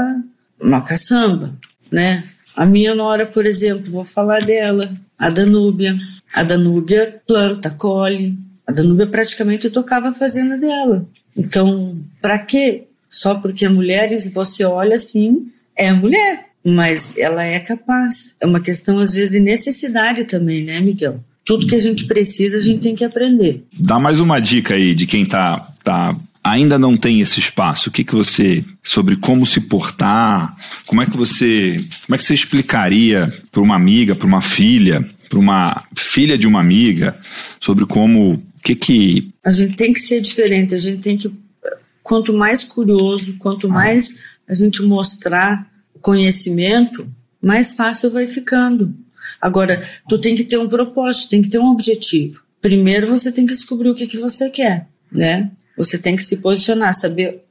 Speaker 2: uma caçamba, né? A minha nora, por exemplo, vou falar dela, a Danúbia. A Danúbia planta, colhe. A Danúbia praticamente tocava a fazenda dela. Então, para quê? Só porque é mulher e você olha assim, é mulher mas ela é capaz. É uma questão, às vezes, de necessidade também, né, Miguel? Tudo que a gente precisa, a gente tem que aprender.
Speaker 1: Dá mais uma dica aí de quem tá, tá ainda não tem esse espaço. O que, que você sobre como se portar? Como é que você como é que você explicaria para uma amiga, para uma filha, para uma filha de uma amiga sobre como o que que
Speaker 2: a gente tem que ser diferente. A gente tem que quanto mais curioso, quanto mais a gente mostrar conhecimento, mais fácil vai ficando. Agora, tu tem que ter um propósito, tem que ter um objetivo. Primeiro você tem que descobrir o que, que você quer, né? Você tem que se posicionar, saber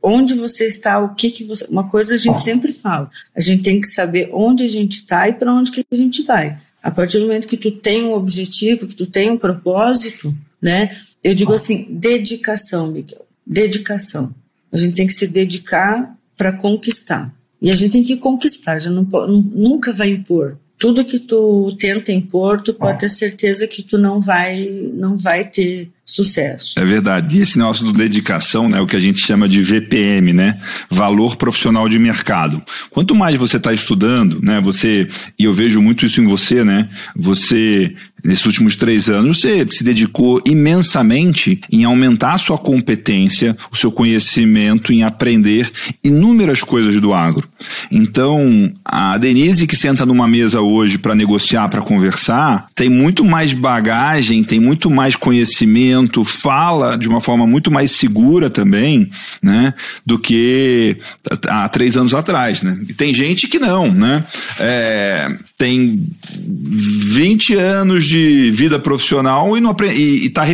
Speaker 2: onde você está, o que que você... Uma coisa a gente sempre fala, a gente tem que saber onde a gente está e para onde que a gente vai. A partir do momento que tu tem um objetivo, que tu tem um propósito, né? Eu digo assim, dedicação, Miguel. Dedicação. A gente tem que se dedicar para conquistar. E a gente tem que conquistar, já não, nunca vai impor. Tudo que tu tenta impor, tu pode ter certeza que tu não vai, não vai ter sucesso.
Speaker 1: É verdade. E esse negócio do dedicação, né, o que a gente chama de VPM, né, valor profissional de mercado. Quanto mais você está estudando, né, você e eu vejo muito isso em você, né, você nesses últimos três anos você se dedicou imensamente em aumentar a sua competência, o seu conhecimento, em aprender inúmeras coisas do agro. Então, a Denise que senta numa mesa hoje para negociar, para conversar, tem muito mais bagagem, tem muito mais conhecimento fala de uma forma muito mais segura também, né, do que há três anos atrás, né? E tem gente que não, né? É, tem 20 anos de vida profissional e não aprende, e, e tá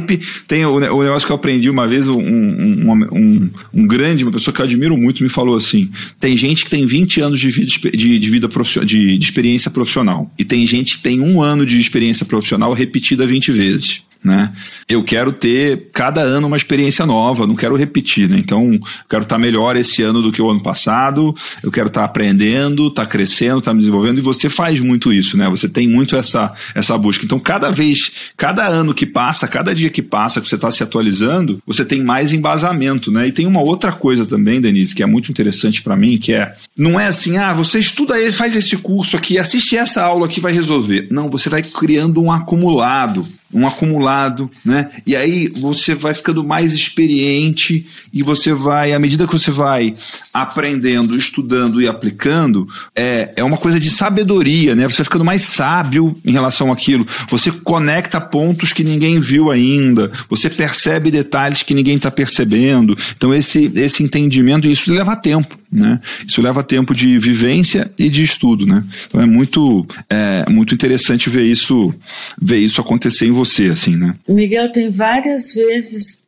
Speaker 1: tem o, o, negócio que eu aprendi uma vez, um, um, um, um, grande, uma pessoa que eu admiro muito me falou assim, tem gente que tem 20 anos de vida, de, de vida de, de experiência profissional e tem gente que tem um ano de experiência profissional repetida 20 vezes né? Eu quero ter cada ano uma experiência nova, não quero repetir, né? Então, eu quero estar melhor esse ano do que o ano passado, eu quero estar aprendendo, estar crescendo, estar me desenvolvendo, e você faz muito isso, né? Você tem muito essa, essa busca. Então, cada vez, cada ano que passa, cada dia que passa, que você está se atualizando, você tem mais embasamento, né? E tem uma outra coisa também, Denise, que é muito interessante para mim, que é, não é assim, ah, você estuda ele, faz esse curso aqui, assiste essa aula que vai resolver. Não, você vai criando um acumulado um acumulado, né? E aí você vai ficando mais experiente e você vai, à medida que você vai aprendendo, estudando e aplicando, é, é uma coisa de sabedoria, né? Você vai ficando mais sábio em relação àquilo. Você conecta pontos que ninguém viu ainda, você percebe detalhes que ninguém está percebendo. Então esse, esse entendimento, isso leva tempo. Né? Isso leva tempo de vivência e de estudo, né? Então é muito, é, muito interessante ver isso, ver isso acontecer em você, assim, né?
Speaker 2: Miguel, tem várias vezes,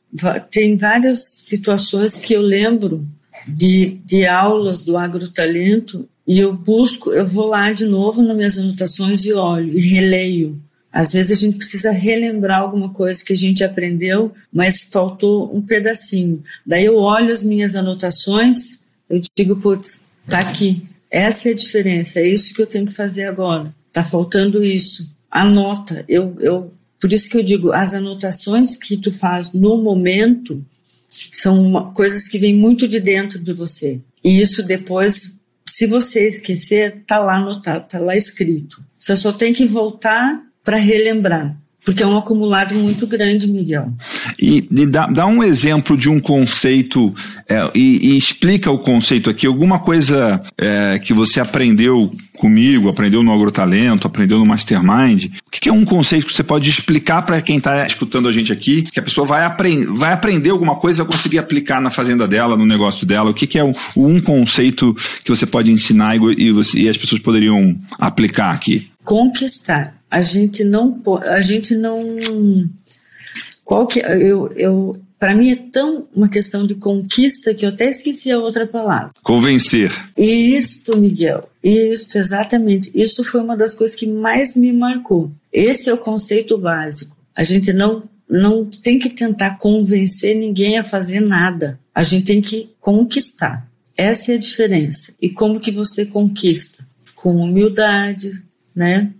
Speaker 2: tem várias situações que eu lembro de, de aulas do agrotalento e eu busco, eu vou lá de novo nas minhas anotações e olho e releio Às vezes a gente precisa relembrar alguma coisa que a gente aprendeu, mas faltou um pedacinho. Daí eu olho as minhas anotações, eu digo, putz, tá aqui. Essa é a diferença, é isso que eu tenho que fazer agora. Tá faltando isso. Anota. Eu, eu, por isso que eu digo, as anotações que tu faz no momento são uma, coisas que vêm muito de dentro de você. E isso depois, se você esquecer, tá lá anotado, tá lá escrito. Você só tem que voltar para relembrar. Porque é um acumulado muito grande, Miguel.
Speaker 1: E, e dá, dá, um exemplo de um conceito é, e, e, explica o conceito aqui. Alguma coisa é, que você aprendeu comigo, aprendeu no Agrotalento, aprendeu no Mastermind. O que é um conceito que você pode explicar para quem está escutando a gente aqui? Que a pessoa vai, aprend vai aprender alguma coisa e vai conseguir aplicar na fazenda dela, no negócio dela. O que, que é o, um conceito que você pode ensinar e, e, você, e as pessoas poderiam aplicar aqui?
Speaker 2: Conquistar a gente não a gente não qual que eu, eu para mim é tão uma questão de conquista que eu até esqueci a outra palavra.
Speaker 1: Convencer.
Speaker 2: Isto, Miguel. Isto, exatamente. Isso foi uma das coisas que mais me marcou. Esse é o conceito básico. A gente não não tem que tentar convencer ninguém a fazer nada. A gente tem que conquistar. Essa é a diferença. E como que você conquista? Com humildade, né?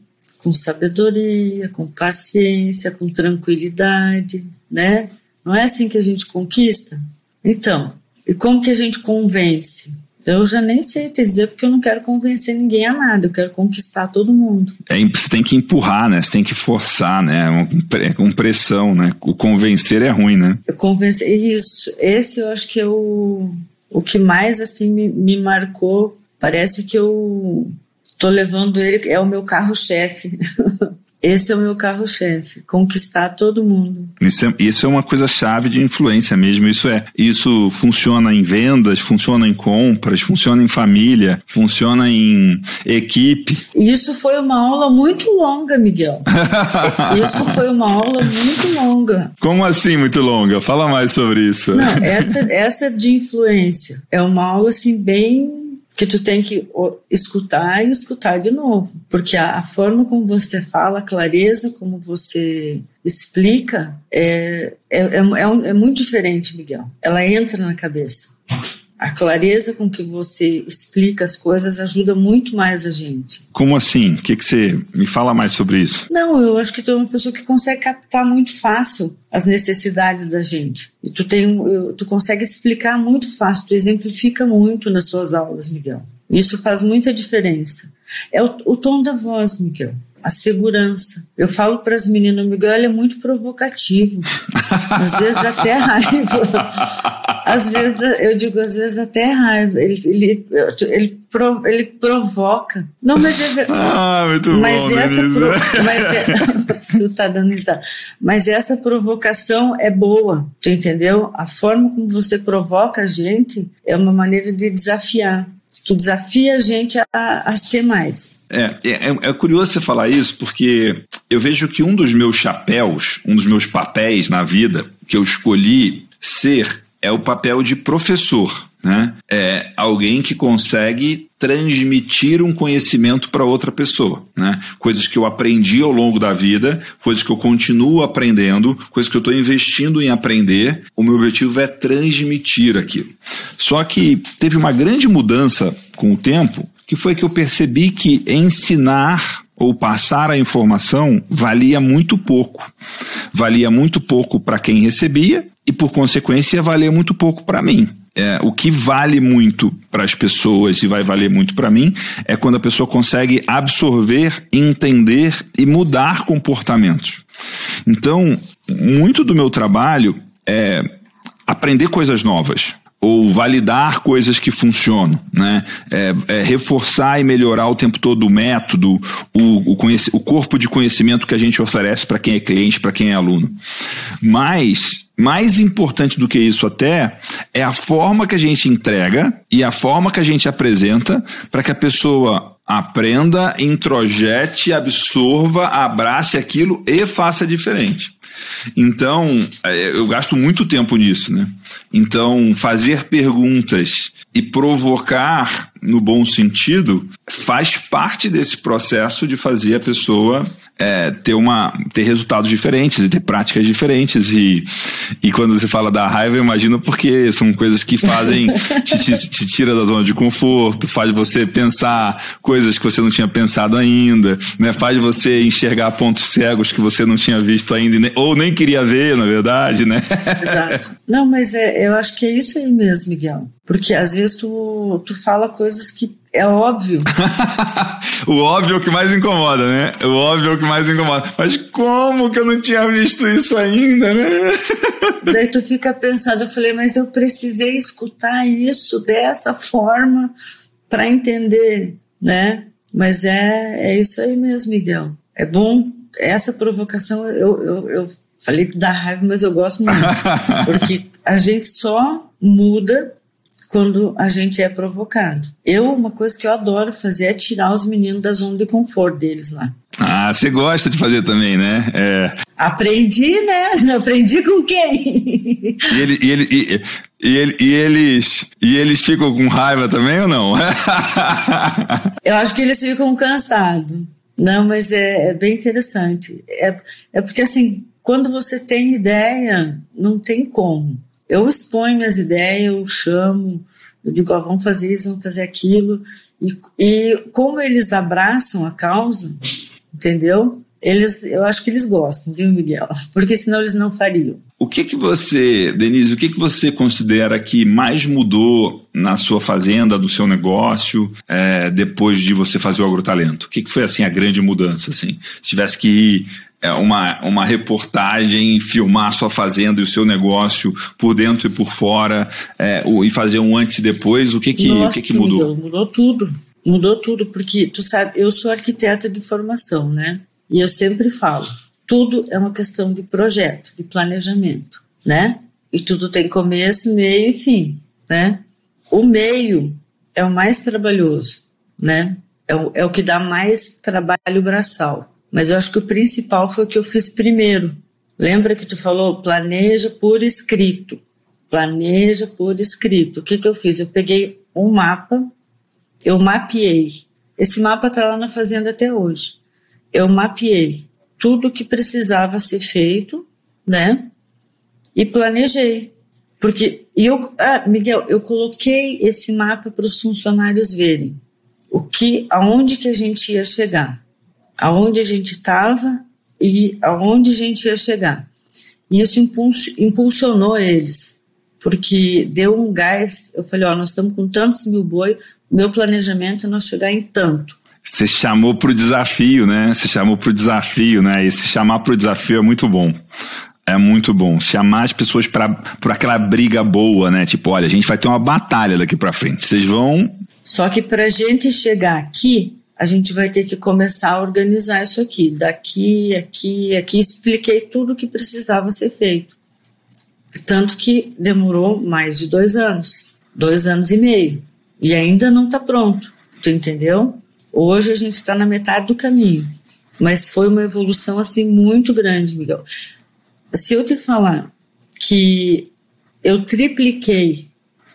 Speaker 2: Com sabedoria, com paciência, com tranquilidade, né? Não é assim que a gente conquista? Então, e como que a gente convence? Eu já nem sei te dizer porque eu não quero convencer ninguém a nada, eu quero conquistar todo mundo.
Speaker 1: É, você tem que empurrar, né? Você tem que forçar, né? É com pressão, né? O convencer é ruim, né?
Speaker 2: Convencer, isso. Esse eu acho que é o, o que mais assim me, me marcou. Parece que eu Tô levando ele, é o meu carro-chefe. Esse é o meu carro-chefe, conquistar todo mundo.
Speaker 1: Isso é, isso é uma coisa chave de influência mesmo. Isso é, isso funciona em vendas, funciona em compras, funciona em família, funciona em equipe.
Speaker 2: Isso foi uma aula muito longa, Miguel. isso foi uma aula muito longa.
Speaker 1: Como assim muito longa? Fala mais sobre isso.
Speaker 2: Não, essa, essa de influência é uma aula assim bem que tu tem que escutar e escutar de novo, porque a, a, forma como você fala, a clareza como você explica é, é, é, é, é muito diferente, Miguel. Ela entra na cabeça. A clareza com que você explica as coisas ajuda muito mais a gente.
Speaker 1: Como assim? O que, que você me fala mais sobre isso?
Speaker 2: Não, eu acho que tu é uma pessoa que consegue captar muito fácil as necessidades da gente. E tu, tem, tu consegue explicar muito fácil, tu exemplifica muito nas tuas aulas, Miguel. Isso faz muita diferença. É o, o tom da voz, Miguel a segurança. Eu falo para as meninas, Miguel, ele é muito provocativo. Às vezes dá até raiva. Às vezes, eu digo, às vezes dá até raiva. Ele, ele, ele, ele provoca. Não, mas é
Speaker 1: Ah, muito
Speaker 2: mas
Speaker 1: bom,
Speaker 2: essa pro, mas é, Tu tá dando risada. Mas essa provocação é boa, tu entendeu? A forma como você provoca a gente é uma maneira de desafiar tu desafia a gente a, a ser mais.
Speaker 1: É, é, é, curioso você falar isso, porque eu vejo que um dos meus chapéus, um dos meus papéis na vida que eu escolhi ser é o papel de professor. Né? É alguém que consegue transmitir um conhecimento para outra pessoa. Né? Coisas que eu aprendi ao longo da vida, coisas que eu continuo aprendendo, coisas que eu estou investindo em aprender. O meu objetivo é transmitir aquilo. Só que teve uma grande mudança com o tempo, que foi que eu percebi que ensinar ou passar a informação valia muito pouco. Valia muito pouco para quem recebia e, por consequência, valia muito pouco para mim é, o que vale muito para as pessoas e vai valer muito para mim é quando a pessoa consegue absorver, entender e mudar comportamentos. Então, muito do meu trabalho é aprender coisas novas ou validar coisas que funcionam, né? É, é reforçar e melhorar o tempo todo o método, o, o, o corpo de conhecimento que a gente oferece para quem é cliente, para quem é aluno. Mas mais importante do que isso até é a forma que a gente entrega e a forma que a gente apresenta para que a pessoa aprenda, introjete, absorva, abrace aquilo e faça diferente. Então, é, eu gasto muito tempo nisso, né? Então, fazer perguntas e provocar no bom sentido, faz parte desse processo de fazer a pessoa é, ter, uma, ter resultados diferentes e ter práticas diferentes. E, e quando você fala da raiva, eu imagino porque são coisas que fazem, te, te, te, tira da zona de conforto, faz você pensar coisas que você não tinha pensado ainda, né? faz você enxergar pontos cegos que você não tinha visto ainda, ou nem queria ver, na verdade, né?
Speaker 2: Exato. Não, mas é, eu acho que é isso aí mesmo, Miguel. Porque às vezes tu, tu fala coisas que é óbvio.
Speaker 1: o óbvio é o que mais incomoda, né? O óbvio é o que mais incomoda. Mas como que eu não tinha visto isso ainda, né?
Speaker 2: Daí tu fica pensando, eu falei, mas eu precisei escutar isso dessa forma para entender, né? Mas é, é isso aí mesmo, Miguel. É bom. Essa provocação, eu, eu, eu falei que dá raiva, mas eu gosto muito. porque a gente só muda quando a gente é provocado. Eu, uma coisa que eu adoro fazer é tirar os meninos da zona de conforto deles lá.
Speaker 1: Ah, você gosta de fazer também, né? É.
Speaker 2: Aprendi, né? Aprendi com quem?
Speaker 1: E, ele, e, ele, e, e, ele, e, eles, e eles ficam com raiva também ou não?
Speaker 2: eu acho que eles ficam cansados. Não, mas é, é bem interessante. É, é porque, assim, quando você tem ideia, não tem como eu exponho as ideias, eu chamo, eu digo, ó, vamos fazer isso, vamos fazer aquilo. E, e como eles abraçam a causa, entendeu? Eles, eu acho que eles gostam, viu, Miguel? Porque senão eles não fariam.
Speaker 1: O que que você, Denise, o que que você considera que mais mudou na sua fazenda, do seu negócio, é, depois de você fazer o agrotalento? O que que foi, assim, a grande mudança, assim? Se tivesse que ir uma, uma reportagem, filmar a sua fazenda e o seu negócio por dentro e por fora, é, o, e fazer um antes e depois, o que que,
Speaker 2: Nossa,
Speaker 1: o que, que mudou?
Speaker 2: mudou? Mudou tudo. Mudou tudo, porque tu sabe, eu sou arquiteta de formação, né? E eu sempre falo, tudo é uma questão de projeto, de planejamento, né? E tudo tem começo, meio e fim, né? O meio é o mais trabalhoso, né? É o, é o que dá mais trabalho braçal. Mas eu acho que o principal foi o que eu fiz primeiro. Lembra que tu falou planeja por escrito. Planeja por escrito. O que, que eu fiz? Eu peguei um mapa, eu mapeei. Esse mapa está lá na fazenda até hoje. Eu mapeei tudo o que precisava ser feito, né? E planejei. Porque eu, ah, Miguel, eu coloquei esse mapa para os funcionários verem o que, aonde que a gente ia chegar aonde a gente estava e aonde a gente ia chegar. E isso impulsionou eles, porque deu um gás. Eu falei: Ó, nós estamos com tantos mil boi, meu planejamento é nós chegar em tanto.
Speaker 1: Você chamou para o desafio, né? Você chamou para o desafio, né? E se chamar para o desafio é muito bom. É muito bom. Chamar as pessoas para aquela briga boa, né? Tipo, olha, a gente vai ter uma batalha daqui para frente. Vocês vão.
Speaker 2: Só que para a gente chegar aqui, a gente vai ter que começar a organizar isso aqui, daqui, aqui, aqui. Expliquei tudo o que precisava ser feito. Tanto que demorou mais de dois anos, dois anos e meio. E ainda não está pronto, tu entendeu? Hoje a gente está na metade do caminho. Mas foi uma evolução assim muito grande, Miguel. Se eu te falar que eu tripliquei,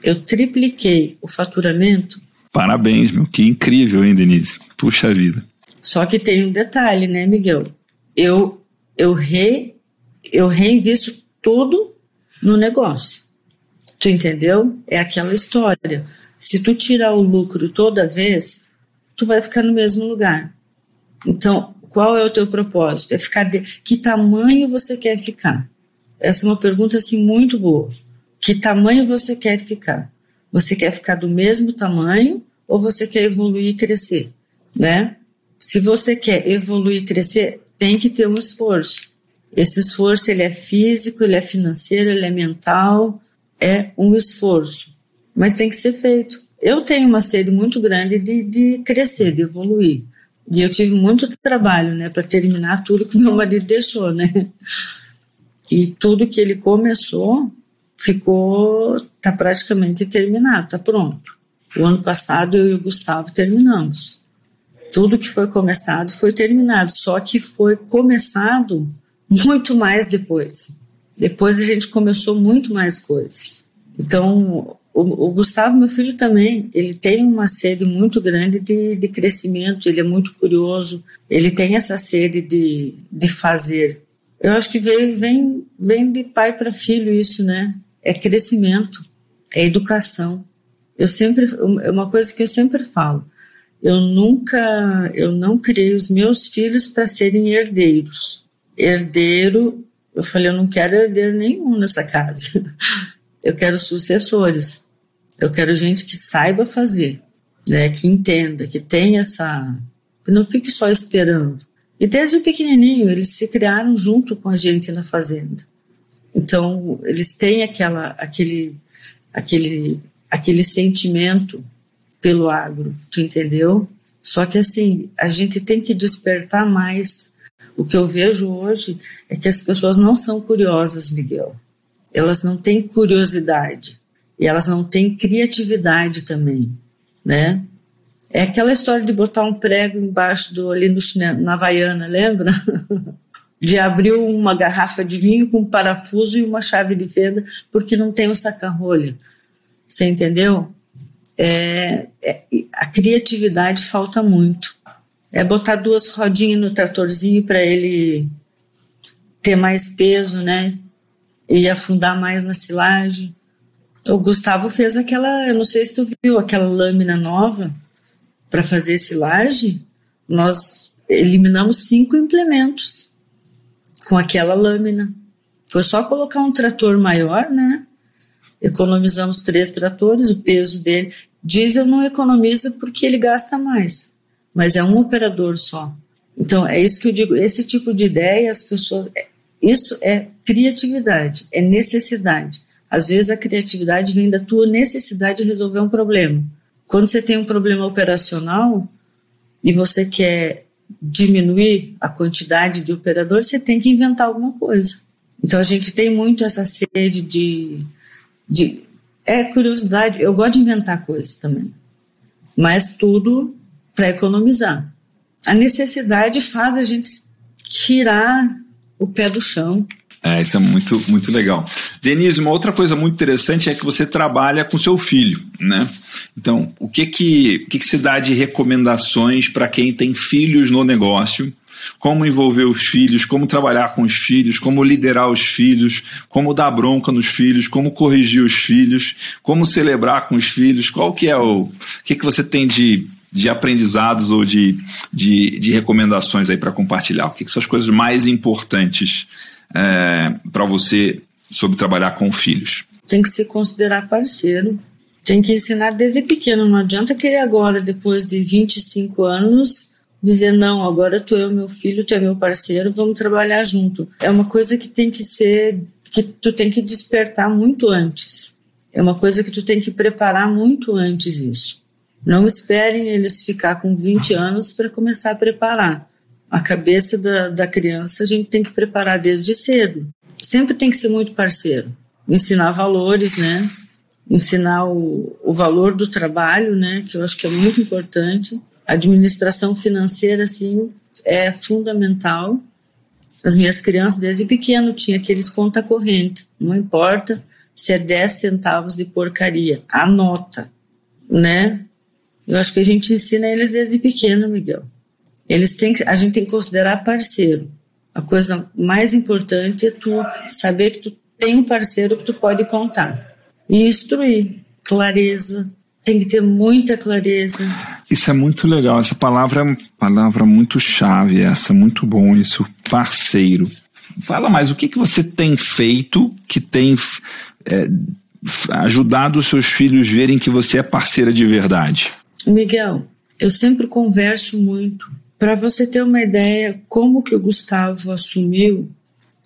Speaker 2: eu tripliquei o faturamento
Speaker 1: Parabéns, meu. Que incrível, hein, Denise? Puxa vida.
Speaker 2: Só que tem um detalhe, né, Miguel? Eu, eu, re, eu reinvisto tudo no negócio. Tu entendeu? É aquela história. Se tu tirar o lucro toda vez, tu vai ficar no mesmo lugar. Então, qual é o teu propósito? É ficar de... que tamanho você quer ficar? Essa é uma pergunta assim muito boa. Que tamanho você quer ficar? Você quer ficar do mesmo tamanho ou você quer evoluir e crescer, né? Se você quer evoluir e crescer, tem que ter um esforço. Esse esforço ele é físico, ele é financeiro, ele é mental, é um esforço, mas tem que ser feito. Eu tenho uma sede muito grande de, de crescer, de evoluir. E eu tive muito trabalho, né, para terminar tudo que meu marido deixou, né? E tudo que ele começou ficou, tá praticamente terminado, tá pronto. O ano passado eu e o Gustavo terminamos. Tudo que foi começado foi terminado, só que foi começado muito mais depois. Depois a gente começou muito mais coisas. Então, o, o, Gustavo, meu filho também, ele tem uma sede muito grande de, de crescimento, ele é muito curioso, ele tem essa sede de, de fazer. Eu acho que vem, vem, vem de pai para filho isso, né? É crescimento, é educação. Eu sempre, é uma coisa que eu sempre falo, eu nunca, eu não criei os meus filhos para serem herdeiros. Herdeiro, eu falei, eu não quero herdeiro nenhum nessa casa. Eu quero sucessores. Eu quero gente que saiba fazer, né, que entenda, que tenha essa, que não fique só esperando. E desde pequenininho eles se criaram junto com a gente na fazenda. Então eles têm aquela, aquele, aquele, aquele sentimento pelo agro, tu entendeu? Só que assim, a gente tem que despertar mais. O que eu vejo hoje é que as pessoas não são curiosas, Miguel. Elas não têm curiosidade e elas não têm criatividade também, né? É aquela história de botar um prego embaixo do ali no chinelo, na Havaiana, lembra? de abrir uma garrafa de vinho com um parafuso e uma chave de fenda porque não tem o saca-rolha. Você entendeu? é, é, a criatividade falta muito. É botar duas rodinhas no tratorzinho para ele ter mais peso, né? E afundar mais na silagem. O Gustavo fez aquela, eu não sei se tu viu, aquela lâmina nova para fazer silagem. Nós eliminamos cinco implementos com aquela lâmina. Foi só colocar um trator maior, né? Economizamos três tratores, o peso dele. Diesel não economiza porque ele gasta mais, mas é um operador só. Então, é isso que eu digo, esse tipo de ideia, as pessoas. É, isso é criatividade, é necessidade. Às vezes a criatividade vem da tua necessidade de resolver um problema. Quando você tem um problema operacional e você quer diminuir a quantidade de operadores, você tem que inventar alguma coisa. Então a gente tem muito essa sede de, de é curiosidade. Eu gosto de inventar coisas também, mas tudo para economizar. A necessidade faz a gente tirar o pé do chão.
Speaker 1: É, isso é muito, muito legal. Denise, uma outra coisa muito interessante é que você trabalha com seu filho, né? Então, o que que, que, que se dá de recomendações para quem tem filhos no negócio? Como envolver os filhos, como trabalhar com os filhos, como liderar os filhos, como dar bronca nos filhos, como corrigir os filhos, como celebrar com os filhos, qual que é o, o que, que você tem de, de aprendizados ou de, de, de recomendações aí para compartilhar? O que, que são as coisas mais importantes é, para você sobre trabalhar com filhos?
Speaker 2: Tem que se considerar parceiro, tem que ensinar desde pequeno. Não adianta querer agora, depois de 25 anos, dizer não, agora tu é o meu filho, tu é meu parceiro, vamos trabalhar junto. É uma coisa que tem que ser que tu tem que despertar muito antes. É uma coisa que tu tem que preparar muito antes isso. Não esperem eles ficar com 20 anos para começar a preparar. A cabeça da, da criança a gente tem que preparar desde cedo. Sempre tem que ser muito parceiro. Ensinar valores, né? Ensinar o, o valor do trabalho, né? Que eu acho que é muito importante administração financeira, assim, é fundamental. As minhas crianças, desde pequeno, tinham aqueles conta corrente. Não importa se é 10 centavos de porcaria, anota, né? Eu acho que a gente ensina eles desde pequeno, Miguel. Eles têm a gente tem que considerar parceiro. A coisa mais importante é tu saber que tu tem um parceiro que tu pode contar. E instruir, clareza, tem que ter muita clareza.
Speaker 1: Isso é muito legal. Essa palavra é uma palavra muito chave, essa, muito bom isso, parceiro. Fala mais, o que, que você tem feito que tem é, ajudado os seus filhos verem que você é parceira de verdade?
Speaker 2: Miguel, eu sempre converso muito. Para você ter uma ideia como que o Gustavo assumiu,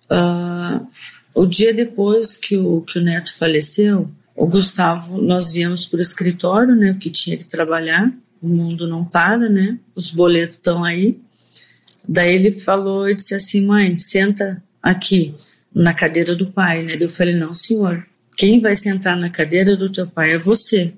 Speaker 2: uh, o dia depois que o, que o Neto faleceu, o Gustavo, nós viemos para o escritório, né, porque tinha que trabalhar, o mundo não para, né, os boletos estão aí. Daí ele falou e disse assim, mãe, senta aqui na cadeira do pai, né? Eu falei, não, senhor, quem vai sentar na cadeira do teu pai é você.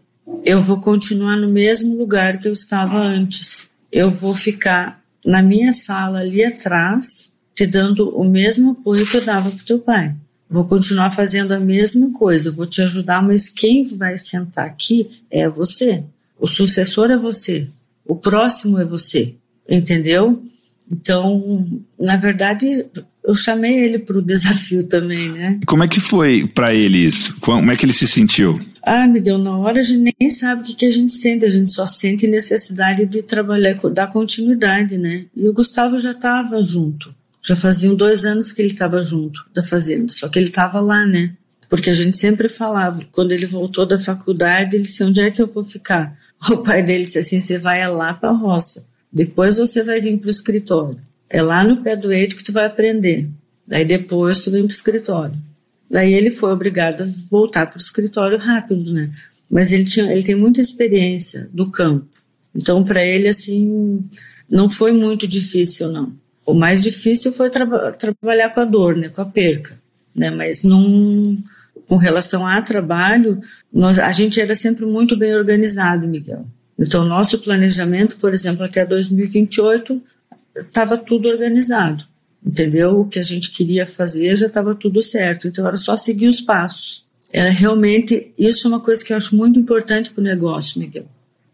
Speaker 2: Eu vou continuar no mesmo lugar que eu estava antes. Eu vou ficar na minha sala ali atrás, te dando o mesmo apoio que eu dava para teu pai. Vou continuar fazendo a mesma coisa, vou te ajudar, mas quem vai sentar aqui é você. O sucessor é você. O próximo é você. Entendeu? Então, na verdade, eu chamei ele para o desafio também, né?
Speaker 1: Como é que foi para ele isso? Como é que ele se sentiu?
Speaker 2: Ah, Miguel, na hora a gente nem sabe o que, que a gente sente, a gente só sente necessidade de trabalhar, dar continuidade, né? E o Gustavo já estava junto. Já faziam dois anos que ele estava junto da fazenda, só que ele estava lá, né? Porque a gente sempre falava, quando ele voltou da faculdade, ele disse: onde é que eu vou ficar? O pai dele disse assim: você vai lá para a roça, depois você vai vir para o escritório. É lá no pé do eito que tu vai aprender. Daí depois tu vem para o escritório. Daí ele foi obrigado a voltar para o escritório rápido, né? Mas ele tinha, ele tem muita experiência do campo. Então para ele assim não foi muito difícil não. O mais difícil foi tra trabalhar com a dor, né, com a perca, né? Mas não com relação a trabalho, nós, a gente era sempre muito bem organizado, Miguel. Então nosso planejamento, por exemplo, até 2028 estava tudo organizado entendeu? O que a gente queria fazer já estava tudo certo, então era só seguir os passos. Era realmente, isso é uma coisa que eu acho muito importante para o negócio, Miguel.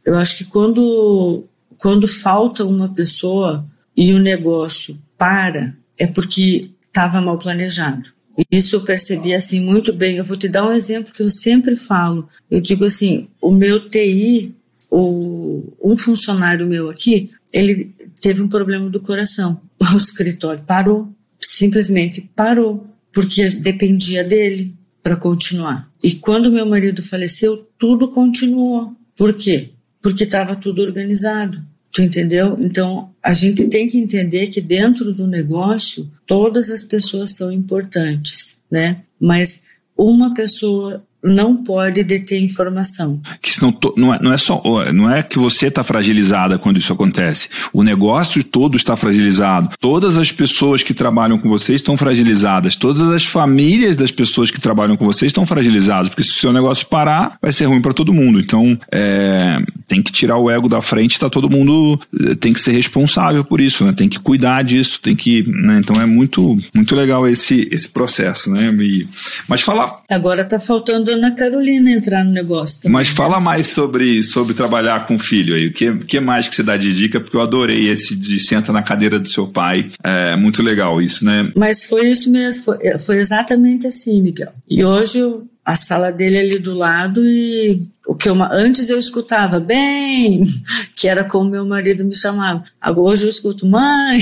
Speaker 2: Eu acho que quando, quando falta uma pessoa e o negócio para, é porque estava mal planejado. Isso eu percebi assim muito bem. Eu vou te dar um exemplo que eu sempre falo. Eu digo assim, o meu TI, o, um funcionário meu aqui, ele teve um problema do coração o escritório parou, simplesmente parou, porque dependia dele para continuar. E quando meu marido faleceu, tudo continuou. Por quê? Porque estava tudo organizado. Tu entendeu? Então, a gente tem que entender que dentro do negócio, todas as pessoas são importantes, né? Mas uma pessoa não pode deter informação.
Speaker 1: Que senão, não, é, não é só não é que você está fragilizada quando isso acontece. O negócio todo está fragilizado. Todas as pessoas que trabalham com você estão fragilizadas. Todas as famílias das pessoas que trabalham com você estão fragilizadas. Porque se o seu negócio parar, vai ser ruim para todo mundo. Então, é, tem que tirar o ego da frente. Tá todo mundo eh, tem que ser responsável por isso, né? Tem que cuidar disso. Tem que, né? Então é muito muito legal esse esse processo, né? E, mas falar.
Speaker 2: Agora está faltando Ana Carolina entrar no negócio também.
Speaker 1: Mas fala mais sobre, sobre trabalhar com o filho aí. O que, que mais que você dá de dica? Porque eu adorei esse de senta na cadeira do seu pai. É muito legal isso, né?
Speaker 2: Mas foi isso mesmo. Foi, foi exatamente assim, Miguel. E hoje eu, a sala dele é ali do lado e o que eu antes eu escutava bem, que era como meu marido me chamava. Hoje eu escuto mãe.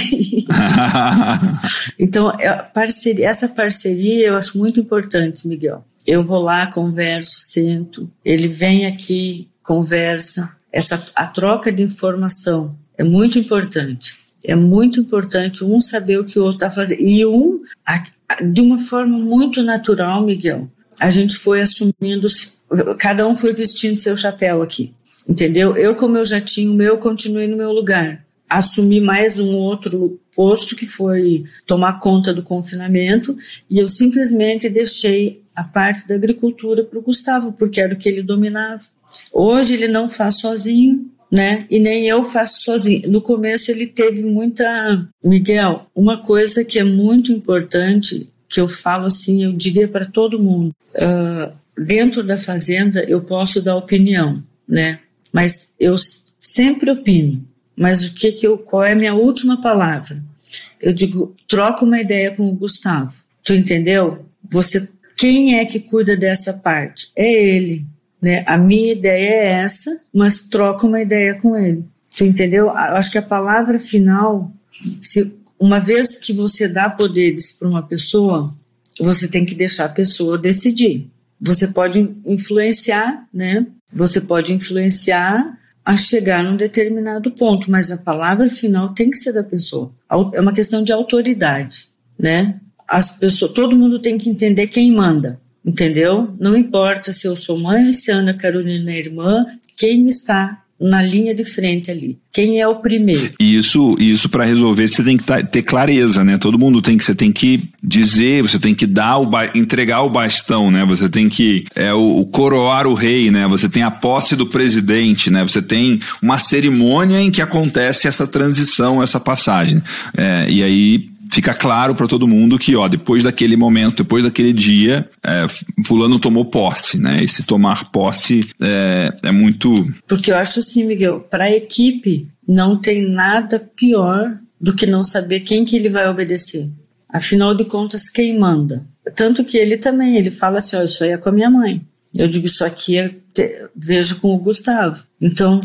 Speaker 2: então, é, parceria, essa parceria eu acho muito importante, Miguel. Eu vou lá, converso, sento, ele vem aqui, conversa. Essa a troca de informação é muito importante. É muito importante um saber o que o outro está fazendo. E um, de uma forma muito natural, Miguel, a gente foi assumindo, cada um foi vestindo seu chapéu aqui, entendeu? Eu, como eu já tinha o meu, continuei no meu lugar. Assumi mais um outro posto que foi tomar conta do confinamento e eu simplesmente deixei a parte da agricultura para o Gustavo, porque era o que ele dominava. Hoje ele não faz sozinho, né? E nem eu faço sozinho. No começo ele teve muita. Miguel, uma coisa que é muito importante, que eu falo assim, eu diria para todo mundo: uh, dentro da fazenda eu posso dar opinião, né? Mas eu sempre opino. Mas o que que eu, qual é a minha última palavra? Eu digo, troca uma ideia com o Gustavo. Tu entendeu? Você quem é que cuida dessa parte? É ele. Né? A minha ideia é essa, mas troca uma ideia com ele. Tu entendeu? Eu acho que a palavra final, se uma vez que você dá poderes para uma pessoa, você tem que deixar a pessoa decidir. Você pode influenciar, né? Você pode influenciar a chegar num determinado ponto, mas a palavra final tem que ser da pessoa. É uma questão de autoridade, né? as pessoas, todo mundo tem que entender quem manda, entendeu? Não importa se eu sou mãe, se Ana Carolina é irmã, quem está na linha de frente ali. Quem é o primeiro?
Speaker 1: Isso, isso para resolver você tem que tá, ter clareza, né? Todo mundo tem que você tem que dizer, você tem que dar o entregar o bastão, né? Você tem que é o, o, coroar o rei, né? Você tem a posse do presidente, né? Você tem uma cerimônia em que acontece essa transição, essa passagem. É, e aí fica claro para todo mundo que, ó, depois daquele momento, depois daquele dia, é, fulano tomou posse, né? Esse tomar posse é, é muito.
Speaker 2: Porque eu acho assim, Miguel, para a equipe não tem nada pior do que não saber quem que ele vai obedecer. Afinal de contas, quem manda? Tanto que ele também, ele fala assim, ó, isso aí é com a minha mãe. Eu digo, isso aqui é, vejo com o Gustavo. Então,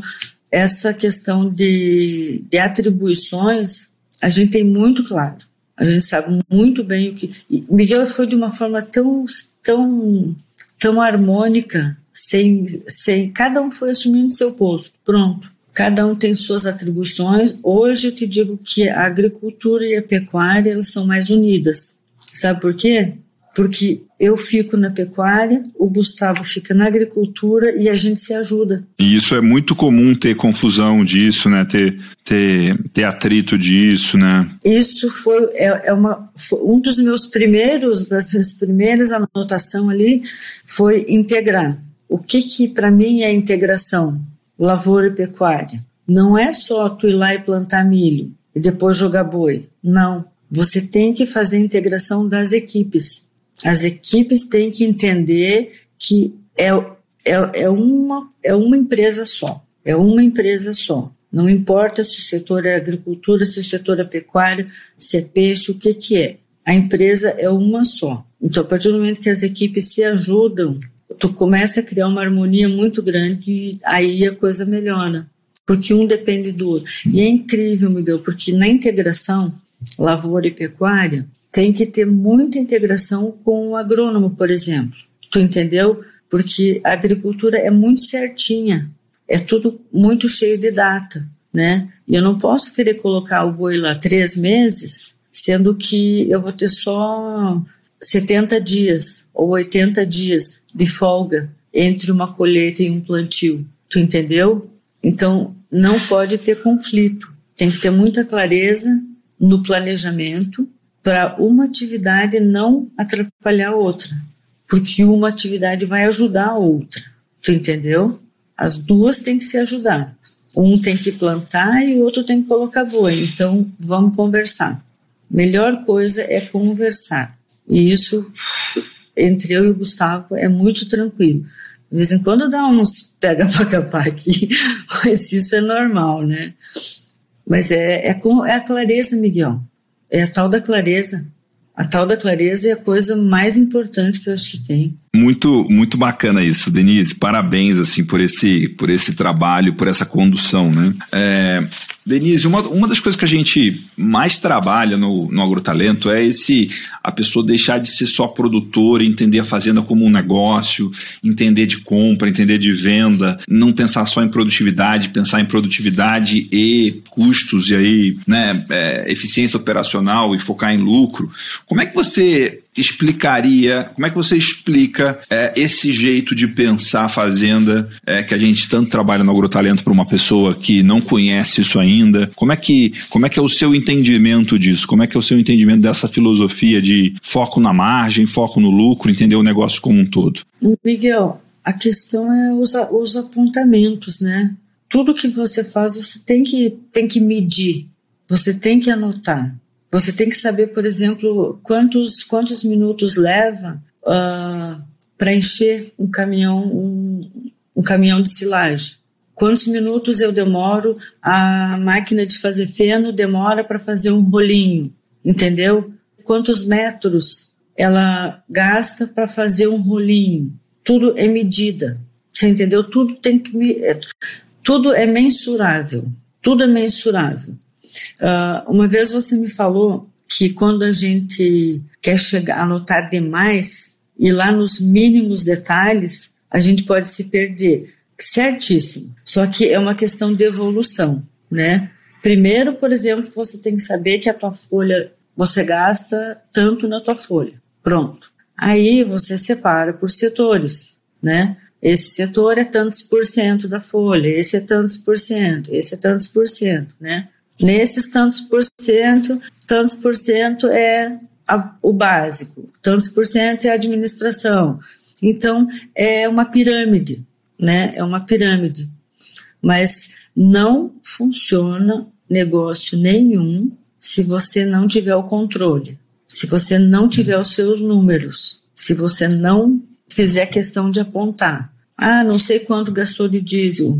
Speaker 2: essa questão de, de atribuições, a gente tem muito claro. A gente sabe muito bem o que. E Miguel foi de uma forma tão, tão, tão harmônica, sem, sem. Cada um foi assumindo seu posto. Pronto. Cada um tem suas atribuições. Hoje eu te digo que a agricultura e a pecuária elas são mais unidas. Sabe por quê? Porque eu fico na pecuária, o Gustavo fica na agricultura e a gente se ajuda.
Speaker 1: E isso é muito comum ter confusão disso, né? Ter, ter, ter atrito disso, né?
Speaker 2: Isso foi, é, é uma, foi um dos meus primeiros, das minhas primeiras anotações ali, foi integrar. O que que para mim é integração? Lavoura e pecuária. Não é só tu ir lá e plantar milho e depois jogar boi. Não. Você tem que fazer a integração das equipes as equipes têm que entender que é, é, é, uma, é uma empresa só. É uma empresa só. Não importa se o setor é agricultura, se o setor é pecuária, se é peixe, o que, que é. A empresa é uma só. Então, a partir do momento que as equipes se ajudam, tu começa a criar uma harmonia muito grande e aí a coisa melhora. Porque um depende do outro. E é incrível, Miguel, porque na integração lavoura e pecuária, tem que ter muita integração com o agrônomo, por exemplo. Tu entendeu? Porque a agricultura é muito certinha, é tudo muito cheio de data, né? E eu não posso querer colocar o boi lá três meses, sendo que eu vou ter só 70 dias ou 80 dias de folga entre uma colheita e um plantio. Tu entendeu? Então, não pode ter conflito. Tem que ter muita clareza no planejamento para uma atividade não atrapalhar a outra, porque uma atividade vai ajudar a outra. Tu entendeu? As duas têm que se ajudar. Um tem que plantar e o outro tem que colocar boi. Então, vamos conversar. Melhor coisa é conversar. E isso, entre eu e o Gustavo, é muito tranquilo. De vez em quando dá uns pega para capar aqui, mas isso é normal, né? Mas é, é, com, é a clareza, Miguel. É a tal da clareza. A tal da clareza é a coisa mais importante que eu acho que tem.
Speaker 1: Muito, muito bacana isso, Denise. Parabéns assim por esse, por esse trabalho, por essa condução, né? É, Denise, uma, uma das coisas que a gente mais trabalha no, no agrotalento é esse a pessoa deixar de ser só produtora, entender a fazenda como um negócio, entender de compra, entender de venda, não pensar só em produtividade, pensar em produtividade e custos e aí, né, é, eficiência operacional e focar em lucro. Como é que você explicaria, como é que você explica é, esse jeito de pensar a fazenda é, que a gente tanto trabalha no agrotalento para uma pessoa que não conhece isso ainda? Como é que como é que é o seu entendimento disso? Como é que é o seu entendimento dessa filosofia de foco na margem, foco no lucro, entender o negócio como um todo?
Speaker 2: Miguel, a questão é os, os apontamentos, né? Tudo que você faz, você tem que, tem que medir, você tem que anotar. Você tem que saber, por exemplo, quantos, quantos minutos leva uh, ah, para encher um caminhão, um, um caminhão de silagem. Quantos minutos eu demoro, a máquina de fazer feno demora para fazer um rolinho, entendeu? Quantos metros ela gasta para fazer um rolinho. Tudo é medida, você entendeu? Tudo tem que tudo é mensurável, tudo é mensurável. Uh, uma vez você me falou que quando a gente quer chegar a notar demais e lá nos mínimos detalhes, a gente pode se perder. Certíssimo. Só que é uma questão de evolução, né? Primeiro, por exemplo, você tem que saber que a tua folha, você gasta tanto na tua folha. Pronto. Aí você separa por setores, né? Esse setor é tantos por cento da folha, esse é tantos por cento, esse é tantos por cento, né? Nesses tantos por cento, tantos por cento é a, o básico, tantos por cento é a administração. Então, é uma pirâmide, né? É uma pirâmide. Mas não funciona negócio nenhum se você não tiver o controle, se você não tiver os seus números, se você não fizer questão de apontar. Ah, não sei quanto gastou de diesel.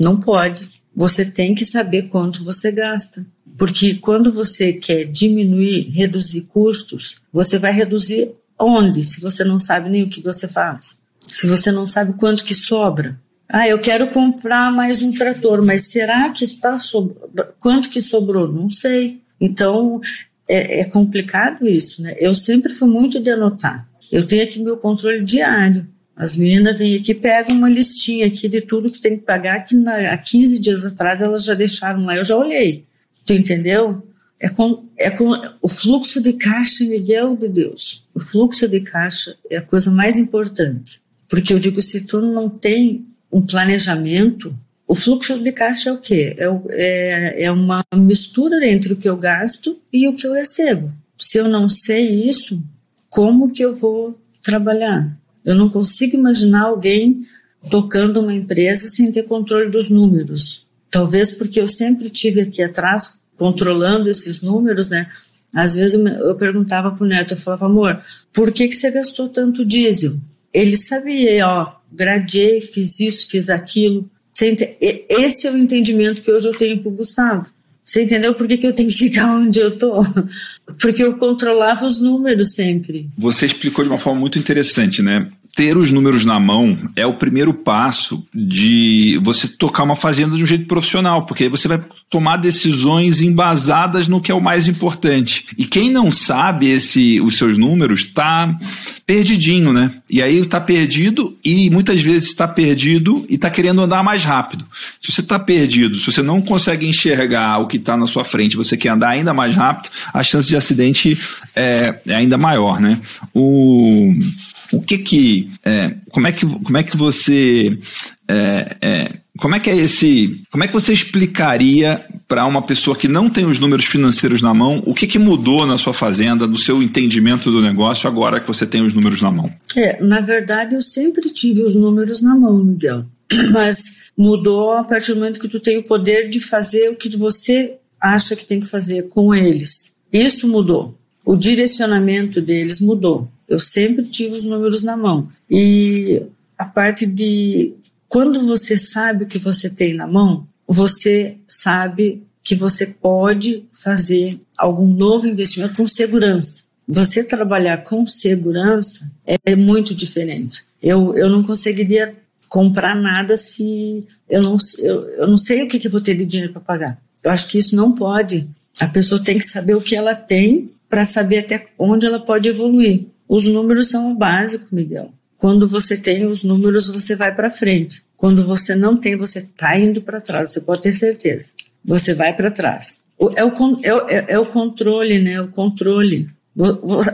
Speaker 2: Não pode. Você tem que saber quanto você gasta. Porque quando você quer diminuir, reduzir custos, você vai reduzir onde? Se você não sabe nem o que você faz. Se você não sabe quanto que sobra. Ah, eu quero comprar mais um trator, mas será que está sob... quanto que sobrou? Não sei. Então é, é, complicado isso, né? Eu sempre fui muito de anotar. Eu tenho aqui meu controle diário. As meninas vêm aqui pegam uma listinha aqui de tudo que tem que pagar, que na, há 15 dias atrás elas já deixaram lá, eu já olhei. Tu entendeu? É com, é com o fluxo de caixa, Miguel de Deus. O fluxo de caixa é a coisa mais importante. Porque eu digo, se tu não tem um planejamento, o fluxo de caixa é o quê? É, é, é uma mistura entre o que eu gasto e o que eu recebo. Se eu não sei isso, como que eu vou trabalhar? Eu não consigo imaginar alguém tocando uma empresa sem ter controle dos números. Talvez porque eu sempre tive aqui atrás controlando esses números, né? Às vezes eu perguntava pro neto, eu falava, amor, por que que você gastou tanto diesel? Ele sabia, ó, gradiei, fiz isso, fiz aquilo. Esse é o entendimento que hoje eu tenho com o Gustavo. Você entendeu por que, que eu tenho que ficar onde eu tô? Porque eu controlava os números sempre.
Speaker 1: Você explicou de uma forma muito interessante, né? Ter os números na mão é o primeiro passo de você tocar uma fazenda de um jeito profissional, porque aí você vai tomar decisões embasadas no que é o mais importante. E quem não sabe esse, os seus números está perdidinho, né? E aí está perdido e muitas vezes está perdido e está querendo andar mais rápido. Se você está perdido, se você não consegue enxergar o que está na sua frente, você quer andar ainda mais rápido, a chance de acidente é, é ainda maior, né? O o que que, é, como é que, como é que você, é, é, como é que é esse, como é que você explicaria para uma pessoa que não tem os números financeiros na mão, o que que mudou na sua fazenda, no seu entendimento do negócio agora que você tem os números na mão?
Speaker 2: É, na verdade eu sempre tive os números na mão, Miguel, mas mudou a partir do momento que tu tem o poder de fazer o que você acha que tem que fazer com eles. Isso mudou. O direcionamento deles mudou. Eu sempre tive os números na mão. E a parte de quando você sabe o que você tem na mão, você sabe que você pode fazer algum novo investimento com segurança. Você trabalhar com segurança é muito diferente. Eu, eu não conseguiria comprar nada se eu não, eu, eu não sei o que, que eu vou ter de dinheiro para pagar. Eu acho que isso não pode. A pessoa tem que saber o que ela tem para saber até onde ela pode evoluir. Os números são o básico, Miguel. Quando você tem os números, você vai para frente. Quando você não tem, você está indo para trás, você pode ter certeza. Você vai para trás. É o, é, é, é o controle, né? O controle.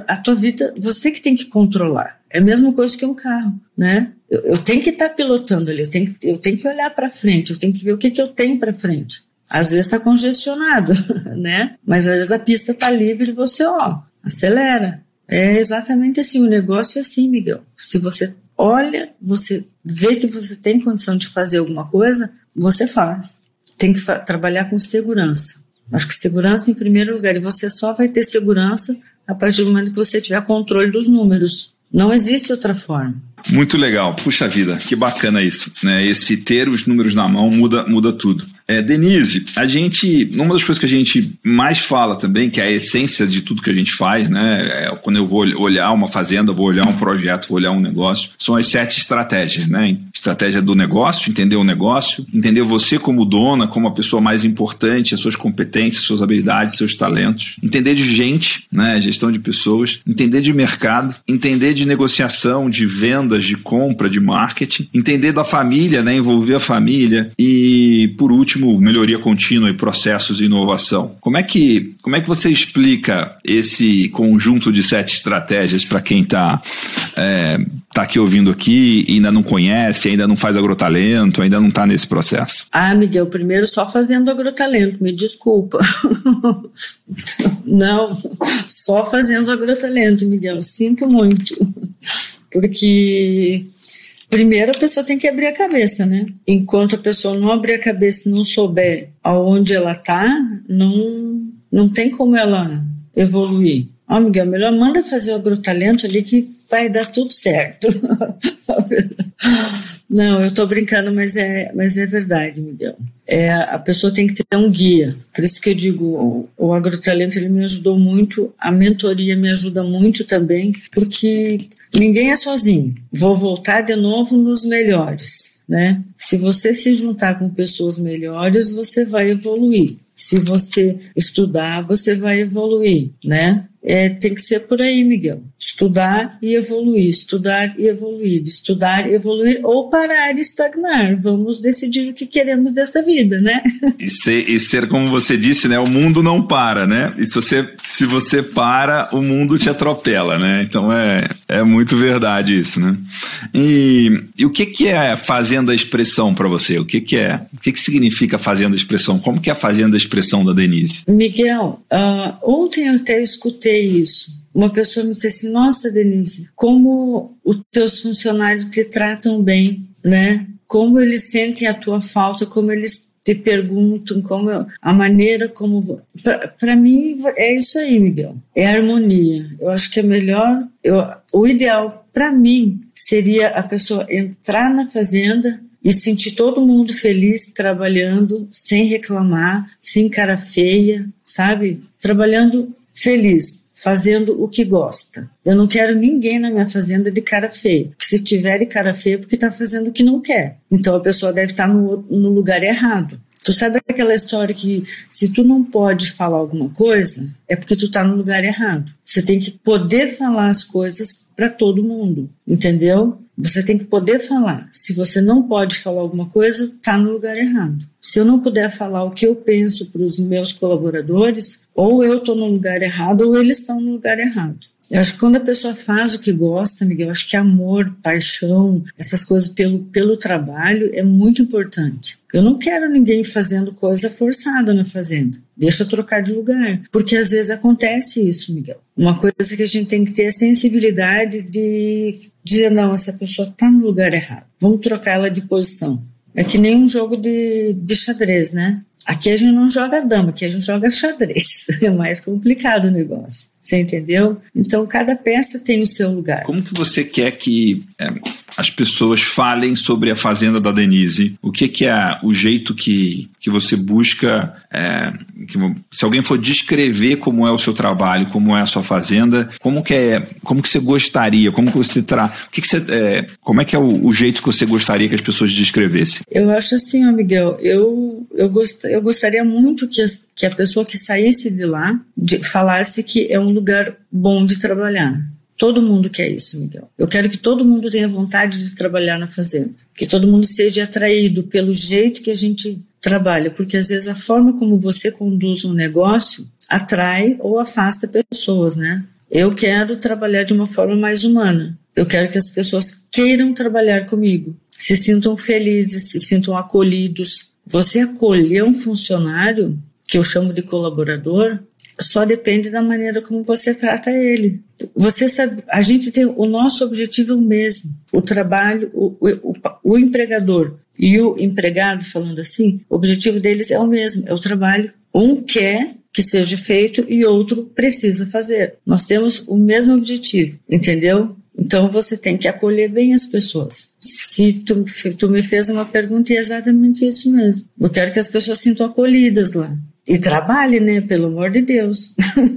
Speaker 2: A tua vida, você que tem que controlar. É a mesma coisa que um carro, né? Eu, eu tenho que estar tá pilotando ali, eu tenho, eu tenho que olhar para frente, eu tenho que ver o que, que eu tenho para frente. Às vezes está congestionado, né? Mas às vezes a pista está livre e você, ó, acelera. É exatamente assim, o negócio é assim, Miguel. Se você olha, você vê que você tem condição de fazer alguma coisa, você faz. Tem que trabalhar com segurança. Acho que segurança em primeiro lugar. E você só vai ter segurança a partir do momento que você tiver controle dos números. Não existe outra forma.
Speaker 1: Muito legal. Puxa vida, que bacana isso. Né? Esse ter os números na mão muda, muda tudo. É, Denise, a gente, uma das coisas que a gente mais fala também, que é a essência de tudo que a gente faz, né? É, quando eu vou olhar uma fazenda, vou olhar um projeto, vou olhar um negócio, são as sete estratégias, né? Estratégia do negócio, entender o negócio, entender você como dona, como a pessoa mais importante, as suas competências, suas habilidades, seus talentos, entender de gente, né? Gestão de pessoas, entender de mercado, entender de negociação, de vendas, de compra, de marketing, entender da família, né? Envolver a família e, por último, melhoria contínua e processos e inovação. Como é que, como é que você explica esse conjunto de sete estratégias para quem está é, tá aqui ouvindo aqui e ainda não conhece, ainda não faz agrotalento, ainda não está nesse processo?
Speaker 2: Ah, Miguel, primeiro só fazendo agrotalento, me desculpa. não, só fazendo agrotalento, Miguel, sinto muito. Porque Primeiro, a pessoa tem que abrir a cabeça, né? Enquanto a pessoa não abrir a cabeça e não souber aonde ela tá, não, não tem como ela evoluir. Ó, oh, Miguel, melhor manda fazer o agrotalento ali que vai dar tudo certo. Não, eu tô brincando, mas é, mas é verdade, Miguel. É, a pessoa tem que ter um guia. Por isso que eu digo, o, o agrotalento ele me ajudou muito, a mentoria me ajuda muito também, porque ninguém é sozinho. Vou voltar de novo nos melhores. Né? Se você se juntar com pessoas melhores, você vai evoluir. Se você estudar, você vai evoluir, né? É, tem que ser por aí, Miguel. Estudar e evoluir, estudar e evoluir, estudar e evoluir, ou parar e estagnar. Vamos decidir o que queremos dessa vida, né?
Speaker 1: E ser, e ser como você disse, né? O mundo não para, né? E se você, se você para, o mundo te atropela, né? Então é, é muito verdade isso, né? E, e o que, que é fazenda expressão para você? O que, que é? O que, que significa fazenda expressão? Como que é a fazenda expressão da Denise?
Speaker 2: Miguel, uh, ontem eu até escutei isso. Uma pessoa me disse assim: Nossa, Denise, como os teus funcionários te tratam bem, né? Como eles sentem a tua falta, como eles te perguntam, como a maneira como. Para mim, é isso aí, Miguel. É harmonia. Eu acho que é melhor. Eu, o ideal para mim seria a pessoa entrar na fazenda e sentir todo mundo feliz trabalhando, sem reclamar, sem cara feia, sabe? Trabalhando feliz, fazendo o que gosta. Eu não quero ninguém na minha fazenda de cara feia. Porque se tiver de cara feia, é porque está fazendo o que não quer. Então a pessoa deve estar tá no, no lugar errado. Tu sabe aquela história que se tu não pode falar alguma coisa, é porque tu tá no lugar errado. Você tem que poder falar as coisas para todo mundo, entendeu? Você tem que poder falar. Se você não pode falar alguma coisa, tá no lugar errado. Se eu não puder falar o que eu penso para os meus colaboradores, ou eu estou no lugar errado, ou eles estão no lugar errado. Eu acho que quando a pessoa faz o que gosta, Miguel, acho que amor, paixão, essas coisas pelo, pelo trabalho é muito importante. Eu não quero ninguém fazendo coisa forçada na fazenda. Deixa eu trocar de lugar. Porque às vezes acontece isso, Miguel. Uma coisa que a gente tem que ter é a sensibilidade de dizer: não, essa pessoa está no lugar errado. Vamos trocar ela de posição. É que nem um jogo de, de xadrez, né? Aqui a gente não joga dama, aqui a gente joga xadrez. É mais complicado o negócio. Você entendeu? Então cada peça tem o seu lugar.
Speaker 1: Como que você quer que é, as pessoas falem sobre a fazenda da Denise? O que, que é o jeito que, que você busca? É, que, se alguém for descrever como é o seu trabalho, como é a sua fazenda, como que é, como que você gostaria? Como que você tra, o que, que você, é, como é que é o, o, jeito que você gostaria que as pessoas descrevessem?
Speaker 2: Eu acho assim, ó, Miguel. Eu eu, gost, eu gostaria muito que, as, que a pessoa que saísse de lá de, falasse que é um lugar bom de trabalhar Todo mundo quer isso, Miguel. Eu quero que todo mundo tenha vontade de trabalhar na fazenda. Que todo mundo seja atraído pelo jeito que a gente trabalha, porque às vezes a forma como você conduz um negócio atrai ou afasta pessoas, né? Eu quero trabalhar de uma forma mais humana. Eu quero que as pessoas queiram trabalhar comigo, se sintam felizes, se sintam acolhidos. Você acolher um funcionário, que eu chamo de colaborador, só depende da maneira como você trata ele. Você sabe, a gente tem o nosso objetivo é o mesmo. O trabalho, o, o, o empregador e o empregado, falando assim, o objetivo deles é o mesmo, é o trabalho. Um quer que seja feito e outro precisa fazer. Nós temos o mesmo objetivo, entendeu? Então você tem que acolher bem as pessoas. Se tu, tu me fez uma pergunta, é exatamente isso mesmo. Eu quero que as pessoas sintam acolhidas lá. E trabalhe, né? Pelo amor de Deus.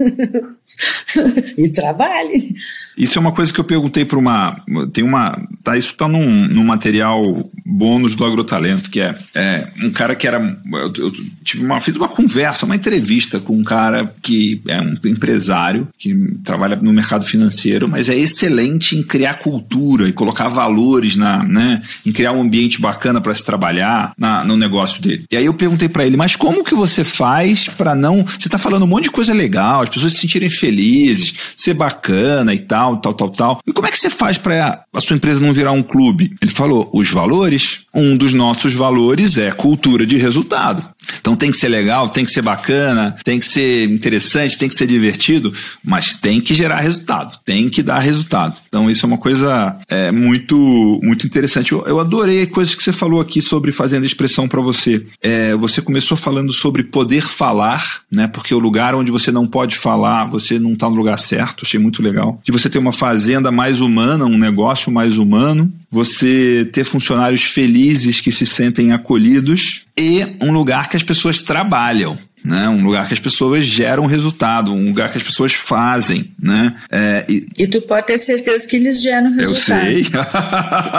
Speaker 2: e trabalhe.
Speaker 1: Isso é uma coisa que eu perguntei para uma. Tem uma. Tá, isso está num, num material bônus do Agrotalento, que é, é um cara que era. Eu, eu, tive uma, fiz uma conversa, uma entrevista com um cara que é um empresário, que trabalha no mercado financeiro, mas é excelente em criar cultura e colocar valores na, né, em criar um ambiente bacana para se trabalhar na, no negócio dele. E aí eu perguntei para ele, mas como que você faz para não. Você está falando um monte de coisa legal, as pessoas se sentirem felizes, ser bacana e tal tal, tal, tal. E como é que você faz para a sua empresa não virar um clube? Ele falou: os valores. Um dos nossos valores é cultura de resultado. Então tem que ser legal, tem que ser bacana, tem que ser interessante, tem que ser divertido, mas tem que gerar resultado, tem que dar resultado. Então isso é uma coisa é, muito muito interessante. Eu, eu, adorei coisas que você falou aqui sobre fazendo expressão para você. É, você começou falando sobre poder falar, né? Porque o lugar onde você não pode falar, você não está no lugar certo. Achei muito legal. De você ter uma fazenda mais humana, um negócio mais humano, você ter funcionários felizes que se sentem acolhidos e um lugar que as pessoas trabalham. Né? Um lugar que as pessoas geram resultado, um lugar que as pessoas fazem, né?
Speaker 2: É, e... e... tu pode ter certeza que eles geram resultado.
Speaker 1: Eu sei.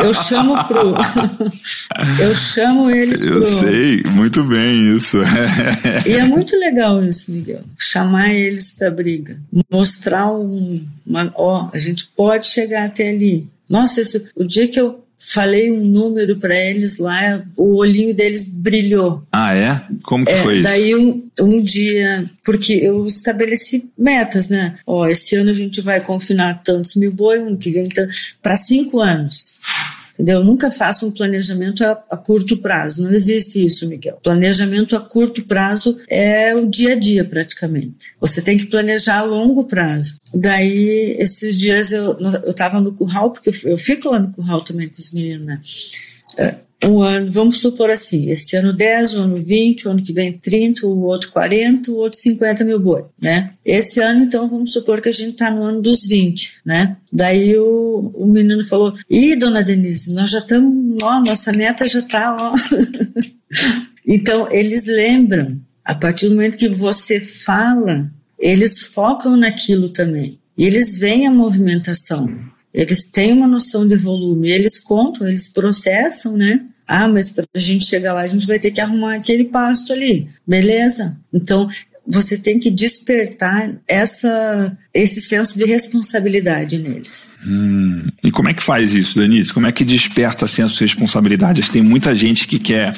Speaker 2: eu chamo pro, eu chamo eles
Speaker 1: eu pro. Eu sei, muito bem isso.
Speaker 2: e é muito legal isso, Miguel. Chamar eles para briga, mostrar um, uma, ó, a gente pode chegar até ali. Nossa, isso, o dia que eu falei um número para eles lá, o olhinho deles brilhou.
Speaker 1: Ah, é? Como que é, foi isso?
Speaker 2: Daí um, um dia, porque eu estabeleci metas, né? Ó, esse ano a gente vai confinar tantos mil boi, ano que vem para cinco anos. Entendeu? Eu nunca faço um planejamento a, a, curto prazo. Não existe isso, Miguel. Planejamento a curto prazo é o dia a dia, praticamente. Você tem que planejar a longo prazo. Daí, esses dias eu estava no curral, porque eu, eu fico lá no curral também com os meninos, né? Um ano, vamos supor assim, esse ano 10, o ano 20, o ano que vem 30, o outro 40, o outro 50 mil boi, né? Esse ano, então, vamos supor que a gente está no ano dos 20, né? Daí o, o menino falou, ih, dona Denise, nós já estamos, ó, nossa meta já está, ó. então, eles lembram, a partir do momento que você fala, eles focam naquilo também. E eles veem a movimentação. Eles têm uma noção de volume, eles contam, eles processam, né? Ah, mas para a gente chegar lá, a gente vai ter que arrumar aquele pasto ali. Beleza? Então, você tem que despertar essa, esse senso de responsabilidade neles.
Speaker 1: Hum. E como é que faz isso, Denise? Como é que desperta senso de responsabilidade? Acho que tem muita gente que quer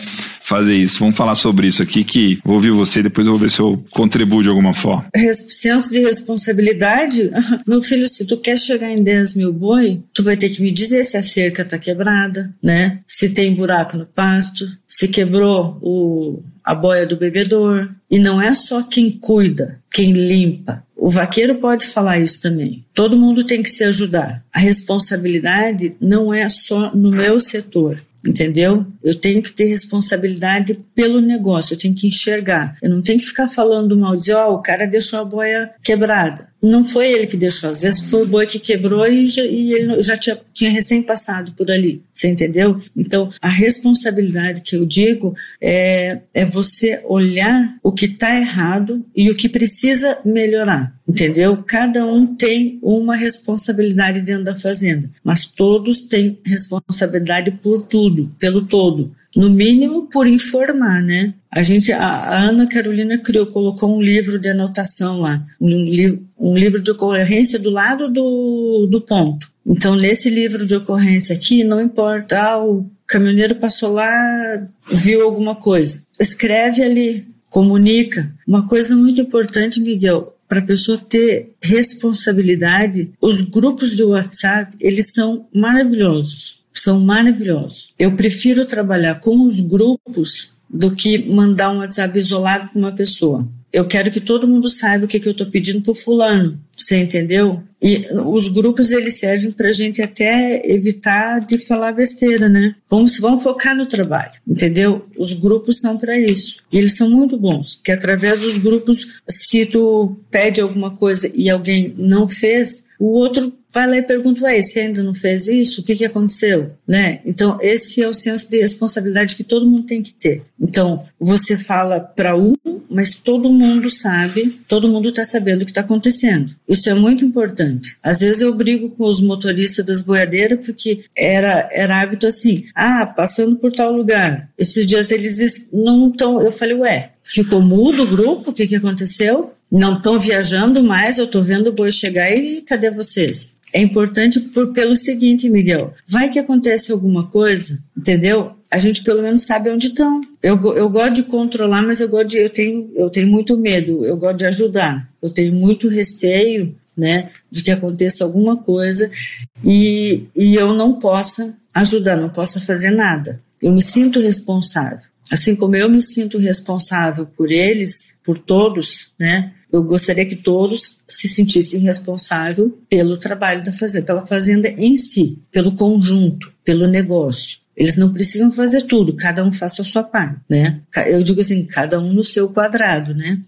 Speaker 1: fazer isso. Vamos falar sobre isso aqui, que vou ouvir você, depois eu vou ver se eu contribuo de alguma forma.
Speaker 2: Senso de responsabilidade? Meu filho, se tu quer chegar em 10 mil boi, tu vai ter que me dizer se a cerca tá quebrada, né? Se tem buraco no pasto, se quebrou o a boia do bebedor. E não é só quem cuida, quem limpa. O vaqueiro pode falar isso também. Todo mundo tem que se ajudar. A responsabilidade não é só no meu setor entendeu? Eu tenho que ter responsabilidade pelo negócio, eu tenho que enxergar. Eu não tenho que ficar falando mal, dizer, ó, oh, o cara deixou a boia quebrada não foi ele que deixou, às vezes foi o boi que quebrou e, e ele já tinha, tinha recém passado por ali, você entendeu? Então, a responsabilidade que eu digo é, é você olhar o que está errado e o que precisa melhorar, entendeu? Cada um tem uma responsabilidade dentro da fazenda, mas todos têm responsabilidade por tudo, pelo todo no mínimo por informar, né? A gente, a, Ana Carolina criou, colocou um livro de anotação lá, um, li, um livro de ocorrência do lado do, do ponto. Então, nesse livro de ocorrência aqui, não importa, ah, o caminhoneiro passou lá, viu alguma coisa. Escreve ali, comunica. Uma coisa muito importante, Miguel, para a pessoa ter responsabilidade, os grupos de WhatsApp, eles são maravilhosos são maravilhosos. Eu prefiro trabalhar com os grupos do que mandar um WhatsApp isolado para uma pessoa. Eu quero que todo mundo saiba o que, que eu estou pedindo para o fulano. Você entendeu? E os grupos eles servem para a gente até evitar de falar besteira, né? Vamos, vamos focar no trabalho, entendeu? Os grupos são para isso. E eles são muito bons, porque através dos grupos, se tu pede alguma coisa e alguém não fez, o outro vai lá e pergunta, ué, você ainda não fez isso? O que, que aconteceu? Né? Então, esse é o senso de responsabilidade que todo mundo tem que ter. Então, você fala para um, mas todo mundo sabe, todo mundo está sabendo o que está acontecendo. Isso é muito importante. Às vezes eu brigo com os motoristas das boiadeiras porque era, era hábito assim, ah, passando por tal lugar. Esses dias eles não estão, eu falei, ué, ficou mudo o grupo? O que, que aconteceu? Não estão viajando mais, eu estou vendo o boi chegar e cadê vocês? é importante por, pelo seguinte, Miguel. Vai que acontece alguma coisa, entendeu? A gente pelo menos sabe onde estão. Eu, eu gosto de controlar, mas eu gosto de, eu tenho, eu tenho muito medo. Eu gosto de ajudar. Eu tenho muito receio, né, de que aconteça alguma coisa e, e eu não possa ajudar, não possa fazer nada. Eu me sinto responsável. Assim como eu me sinto responsável por eles, por todos, né? Eu gostaria que todos se sentissem responsáveis pelo trabalho da fazenda, pela fazenda em si, pelo conjunto, pelo negócio. Eles não precisam fazer tudo, cada um faça a sua parte, né? Eu digo assim, cada um no seu quadrado, né?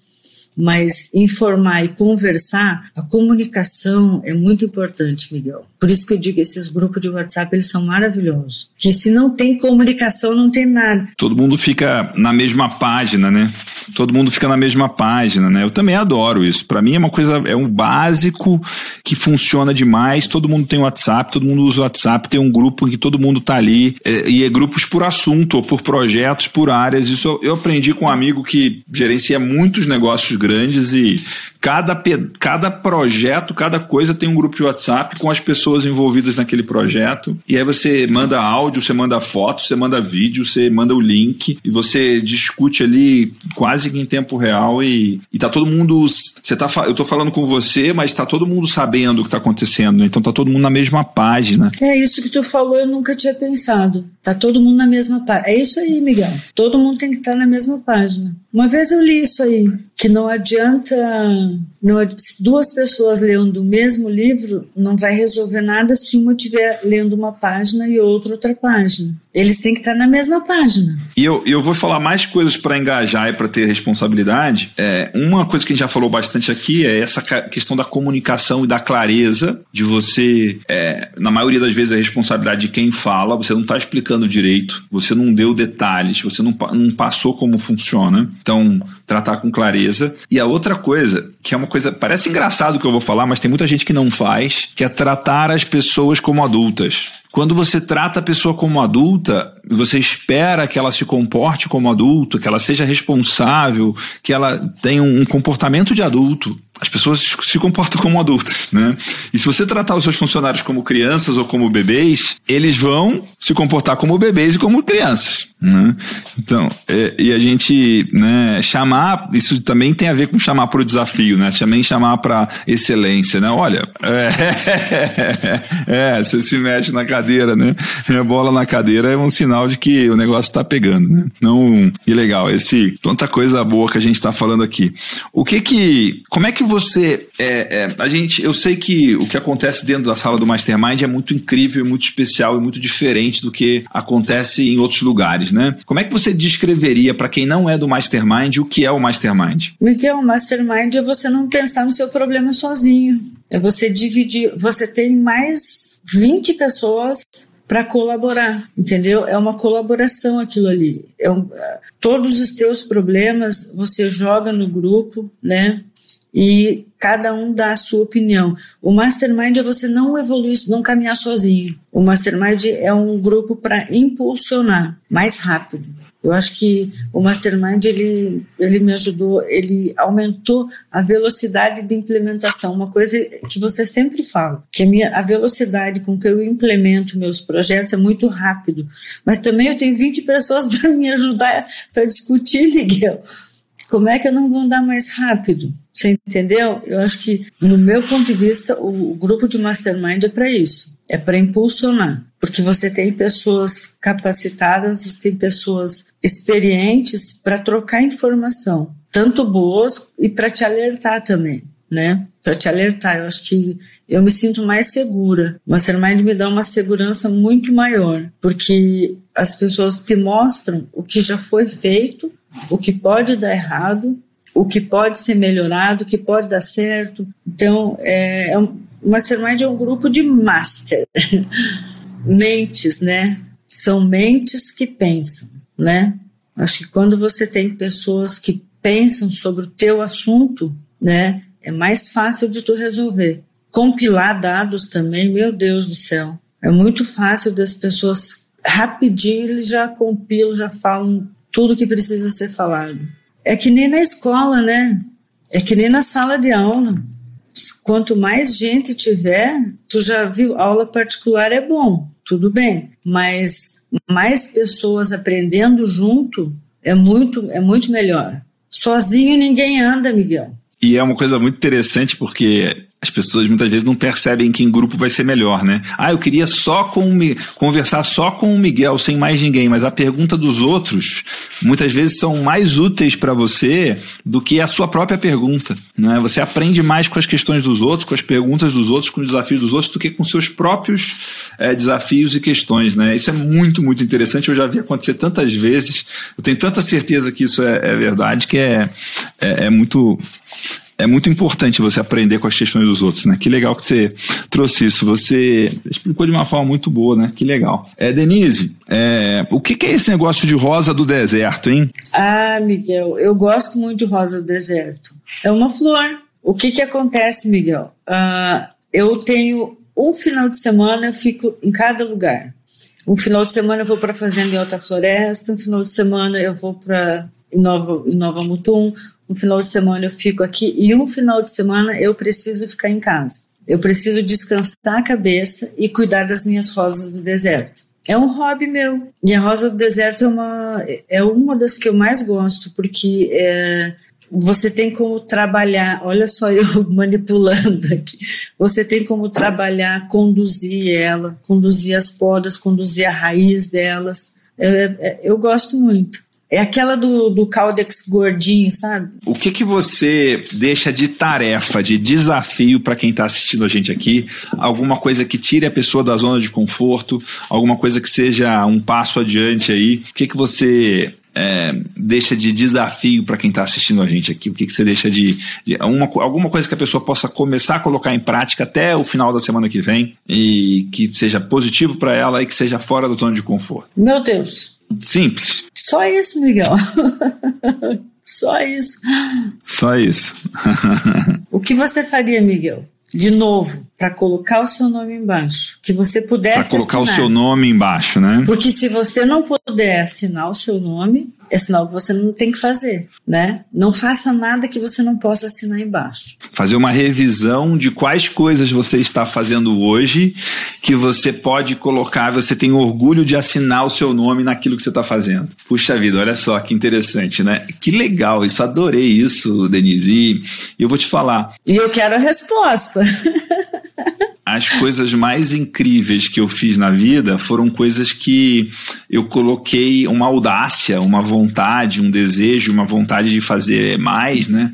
Speaker 2: Mas informar e conversar, a comunicação é muito importante, Miguel. Por isso que eu digo esses grupos de WhatsApp eles são maravilhosos. Que se não tem comunicação, não tem nada.
Speaker 1: Todo mundo fica na mesma página, né? Todo mundo fica na mesma página, né? Eu também adoro isso. Para mim é uma coisa, é um básico que funciona demais. Todo mundo tem WhatsApp, todo mundo usa WhatsApp, tem um grupo em que todo mundo tá ali. É, e é grupos por assunto, ou por projetos, por áreas. Isso eu, eu aprendi com um amigo que gerencia muitos negócios grandes e Cada, cada projeto, cada coisa tem um grupo de WhatsApp com as pessoas envolvidas naquele projeto. E aí você manda áudio, você manda foto, você manda vídeo, você manda o link e você discute ali quase que em tempo real e, e tá todo mundo. Você tá, eu tô falando com você, mas tá todo mundo sabendo o que tá acontecendo, né? Então tá todo mundo na mesma página.
Speaker 2: É isso que tu falou, eu nunca tinha pensado. Tá todo mundo na mesma página. É isso aí, Miguel. Todo mundo tem que estar tá na mesma página. Uma vez eu li isso aí, que não adianta não, duas pessoas lendo o mesmo livro, não vai resolver nada se uma estiver lendo uma página e outra outra página. Eles têm que estar na mesma página.
Speaker 1: E eu, eu vou falar mais coisas para engajar e para ter responsabilidade. É, uma coisa que a gente já falou bastante aqui é essa questão da comunicação e da clareza, de você, é, na maioria das vezes, a responsabilidade de quem fala, você não está explicando direito, você não deu detalhes, você não, não passou como funciona. Então, tratar com clareza. E a outra coisa, que é uma coisa, parece engraçado que eu vou falar, mas tem muita gente que não faz, que é tratar as pessoas como adultas. Quando você trata a pessoa como adulta, você espera que ela se comporte como adulto, que ela seja responsável, que ela tenha um comportamento de adulto. As pessoas se comportam como adultos, né? E se você tratar os seus funcionários como crianças ou como bebês, eles vão se comportar como bebês e como crianças, né? Então, é, e a gente, né, chamar, isso também tem a ver com chamar para o desafio, né? Também chamar para excelência, né? Olha, é, é, você se mexe na cadeira, né? A bola na cadeira é um sinal de que o negócio está pegando, né? Não, e legal, esse, tanta coisa boa que a gente está falando aqui. O que que, como é que você. É, é, a gente, eu sei que o que acontece dentro da sala do Mastermind é muito incrível, muito especial e muito diferente do que acontece em outros lugares, né? Como é que você descreveria para quem não é do Mastermind o que é o Mastermind?
Speaker 2: O que é o Mastermind é você não pensar no seu problema sozinho. É você dividir. Você tem mais 20 pessoas para colaborar, entendeu? É uma colaboração aquilo ali. É um, todos os teus problemas você joga no grupo, né? E cada um dá a sua opinião. O mastermind é você não evoluir, não caminhar sozinho. O mastermind é um grupo para impulsionar mais rápido. Eu acho que o mastermind ele, ele me ajudou, ele aumentou a velocidade de implementação, uma coisa que você sempre fala, que a, minha, a velocidade com que eu implemento meus projetos é muito rápido, mas também eu tenho 20 pessoas para me ajudar para discutir, Miguel. Como é que eu não vou andar mais rápido? Você entendeu? Eu acho que, no meu ponto de vista, o, o grupo de mastermind é para isso. É para impulsionar. Porque você tem pessoas capacitadas, você tem pessoas experientes para trocar informação, tanto boas e para te alertar também, né? Para te alertar. Eu acho que eu me sinto mais segura. O mastermind me dá uma segurança muito maior, porque as pessoas te mostram o que já foi feito, o que pode dar errado o que pode ser melhorado, o que pode dar certo. Então, é, é um, o Mastermind é um grupo de master, mentes, né? São mentes que pensam, né? Acho que quando você tem pessoas que pensam sobre o teu assunto, né, é mais fácil de tu resolver. Compilar dados também, meu Deus do céu, é muito fácil das pessoas rapidinho eles já compilam, já falam tudo que precisa ser falado. É que nem na escola, né? É que nem na sala de aula. Quanto mais gente tiver, tu já viu, aula particular é bom, tudo bem, mas mais pessoas aprendendo junto é muito, é muito melhor. Sozinho ninguém anda, Miguel.
Speaker 1: E é uma coisa muito interessante porque as pessoas muitas vezes não percebem que em grupo vai ser melhor, né? Ah, eu queria só com conversar só com o Miguel, sem mais ninguém, mas a pergunta dos outros muitas vezes são mais úteis para você do que a sua própria pergunta, né? Você aprende mais com as questões dos outros, com as perguntas dos outros, com os desafios dos outros, do que com seus próprios é, desafios e questões, né? Isso é muito, muito interessante. Eu já vi acontecer tantas vezes. Eu tenho tanta certeza que isso é, é verdade que é, é, é muito é muito importante você aprender com as questões dos outros, né? Que legal que você trouxe isso. Você explicou de uma forma muito boa, né? Que legal. É, Denise, é, o que, que, é esse negócio de rosa do deserto, hein?
Speaker 2: Ah, Miguel, eu gosto muito de rosa do deserto. É uma flor. O que que acontece, Miguel? Ah, eu tenho um final de semana, eu fico em cada lugar. Um final de semana eu vou para a fazenda em Alta Floresta, um final de semana eu vou para Nova, Nova Mutum, um final de semana eu fico aqui e um final de semana eu preciso ficar em casa. Eu preciso descansar a cabeça e cuidar das minhas rosas do deserto. É um hobby meu. E a rosa do deserto é uma, é uma das que eu mais gosto, porque é, você tem como trabalhar, olha só eu manipulando aqui, você tem como trabalhar, conduzir ela, conduzir as podas, conduzir a raiz delas. É, é, eu gosto muito. É aquela do, do Caldex gordinho, sabe?
Speaker 1: O que que você deixa de tarefa, de desafio para quem está assistindo a gente aqui? Alguma coisa que tire a pessoa da zona de conforto? Alguma coisa que seja um passo adiante aí? O que que você é, deixa de desafio para quem está assistindo a gente aqui? O que, que você deixa de, de uma, alguma coisa que a pessoa possa começar a colocar em prática até o final da semana que vem e que seja positivo para ela e que seja fora da zona de conforto?
Speaker 2: Meu Deus,
Speaker 1: Simples.
Speaker 2: Só isso, Miguel. Só isso.
Speaker 1: Só isso.
Speaker 2: o que você faria, Miguel? De novo, para colocar o seu nome embaixo, que você pudesse
Speaker 1: Para colocar
Speaker 2: assinar.
Speaker 1: o seu nome embaixo, né?
Speaker 2: Porque se você não puder assinar o seu nome, é sinal que você não tem que fazer, né? Não faça nada que você não possa assinar embaixo.
Speaker 1: Fazer uma revisão de quais coisas você está fazendo hoje que você pode colocar, você tem orgulho de assinar o seu nome naquilo que você está fazendo. Puxa vida, olha só que interessante, né? Que legal, isso, adorei isso, Denise. E eu vou te falar.
Speaker 2: E eu quero a resposta.
Speaker 1: as coisas mais incríveis que eu fiz na vida foram coisas que eu coloquei uma audácia, uma vontade, um desejo, uma vontade de fazer mais, né?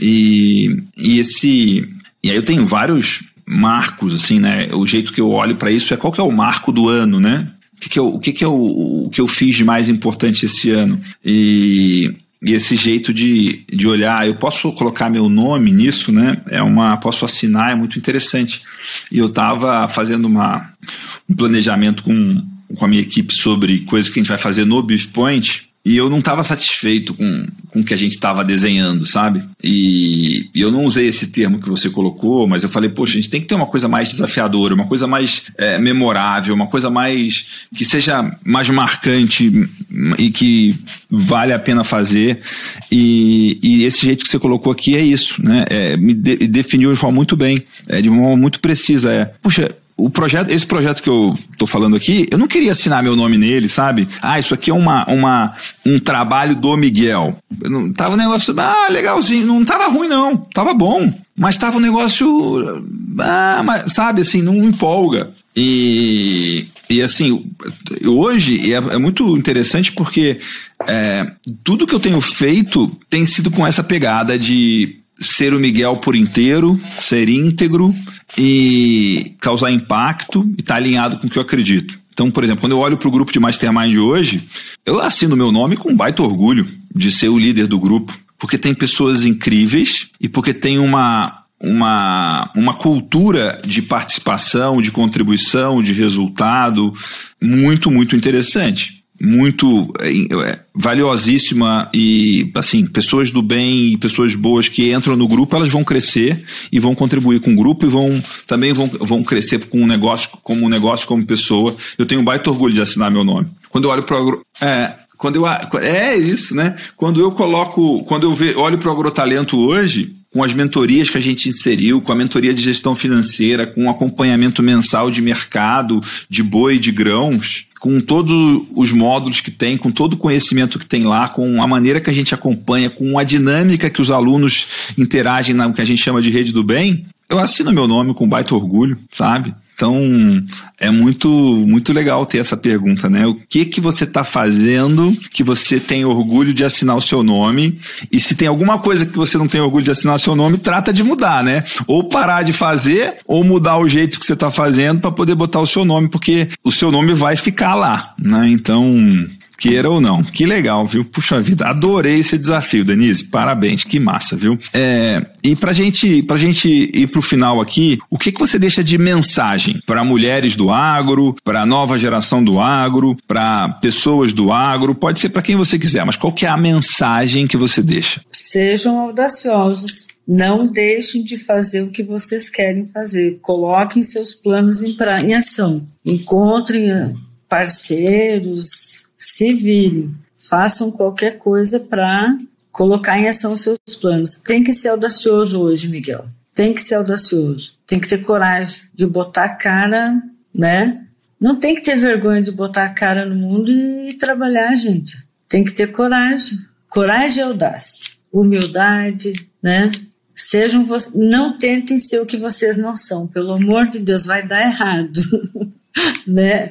Speaker 1: E, e esse. E aí eu tenho vários marcos, assim, né? O jeito que eu olho para isso é qual que é o marco do ano, né? O que, que, eu, o que, que, eu, o que eu fiz de mais importante esse ano? E e esse jeito de, de olhar, eu posso colocar meu nome nisso, né? É uma, posso assinar, é muito interessante. E eu estava fazendo uma, um planejamento com, com a minha equipe sobre coisas que a gente vai fazer no Beef Point. E eu não estava satisfeito com, com o que a gente estava desenhando, sabe? E, e, eu não usei esse termo que você colocou, mas eu falei, poxa, a gente tem que ter uma coisa mais desafiadora, uma coisa mais é, memorável, uma coisa mais. que seja mais marcante e que vale a pena fazer. E, e esse jeito que você colocou aqui é isso, né? É, me de, definiu de forma muito bem, é, de uma forma muito precisa. É, puxa o projeto, esse projeto que eu tô falando aqui, eu não queria assinar meu nome nele, sabe? Ah, isso aqui é uma, uma, um trabalho do Miguel. Eu não, tava um negócio, ah, legalzinho, não tava ruim não, tava bom, mas tava um negócio, ah, mas, sabe, assim, não empolga. E, e assim, hoje é, é muito interessante porque é, tudo que eu tenho feito tem sido com essa pegada de ser o Miguel por inteiro, ser íntegro e causar impacto e estar tá alinhado com o que eu acredito. Então, por exemplo, quando eu olho para o grupo de Mastermind hoje, eu assino meu nome com um baita orgulho de ser o líder do grupo, porque tem pessoas incríveis e porque tem uma, uma, uma cultura de participação, de contribuição, de resultado muito, muito interessante muito é, é, valiosíssima e assim pessoas do bem e pessoas boas que entram no grupo elas vão crescer e vão contribuir com o grupo e vão também vão, vão crescer com um negócio como um negócio como pessoa. Eu tenho um baita orgulho de assinar meu nome. Quando eu olho para é, quando eu é isso né? Quando eu coloco quando eu ve, olho para o agrotalento hoje com as mentorias que a gente inseriu, com a mentoria de gestão financeira, com o acompanhamento mensal de mercado, de boi, de grãos, com todos os módulos que tem, com todo o conhecimento que tem lá, com a maneira que a gente acompanha, com a dinâmica que os alunos interagem na que a gente chama de rede do bem, Eu assino meu nome com baita orgulho, sabe? Então, é muito muito legal ter essa pergunta, né? O que que você está fazendo que você tem orgulho de assinar o seu nome? E se tem alguma coisa que você não tem orgulho de assinar o seu nome, trata de mudar, né? Ou parar de fazer, ou mudar o jeito que você está fazendo para poder botar o seu nome, porque o seu nome vai ficar lá, né? Então, Queira ou não. Que legal, viu? Puxa vida, adorei esse desafio, Denise. Parabéns, que massa, viu? É, e pra gente, pra gente ir pro final aqui, o que, que você deixa de mensagem para mulheres do agro, para nova geração do agro, para pessoas do agro? Pode ser para quem você quiser, mas qual que é a mensagem que você deixa?
Speaker 2: Sejam audaciosos. Não deixem de fazer o que vocês querem fazer. Coloquem seus planos em, pra, em ação. Encontrem parceiros, se virem, façam qualquer coisa para colocar em ação seus planos. Tem que ser audacioso hoje, Miguel. Tem que ser audacioso. Tem que ter coragem de botar a cara, né? Não tem que ter vergonha de botar a cara no mundo e trabalhar, gente. Tem que ter coragem. Coragem e audácia. Humildade, né? Sejam não tentem ser o que vocês não são. Pelo amor de Deus, vai dar errado, né?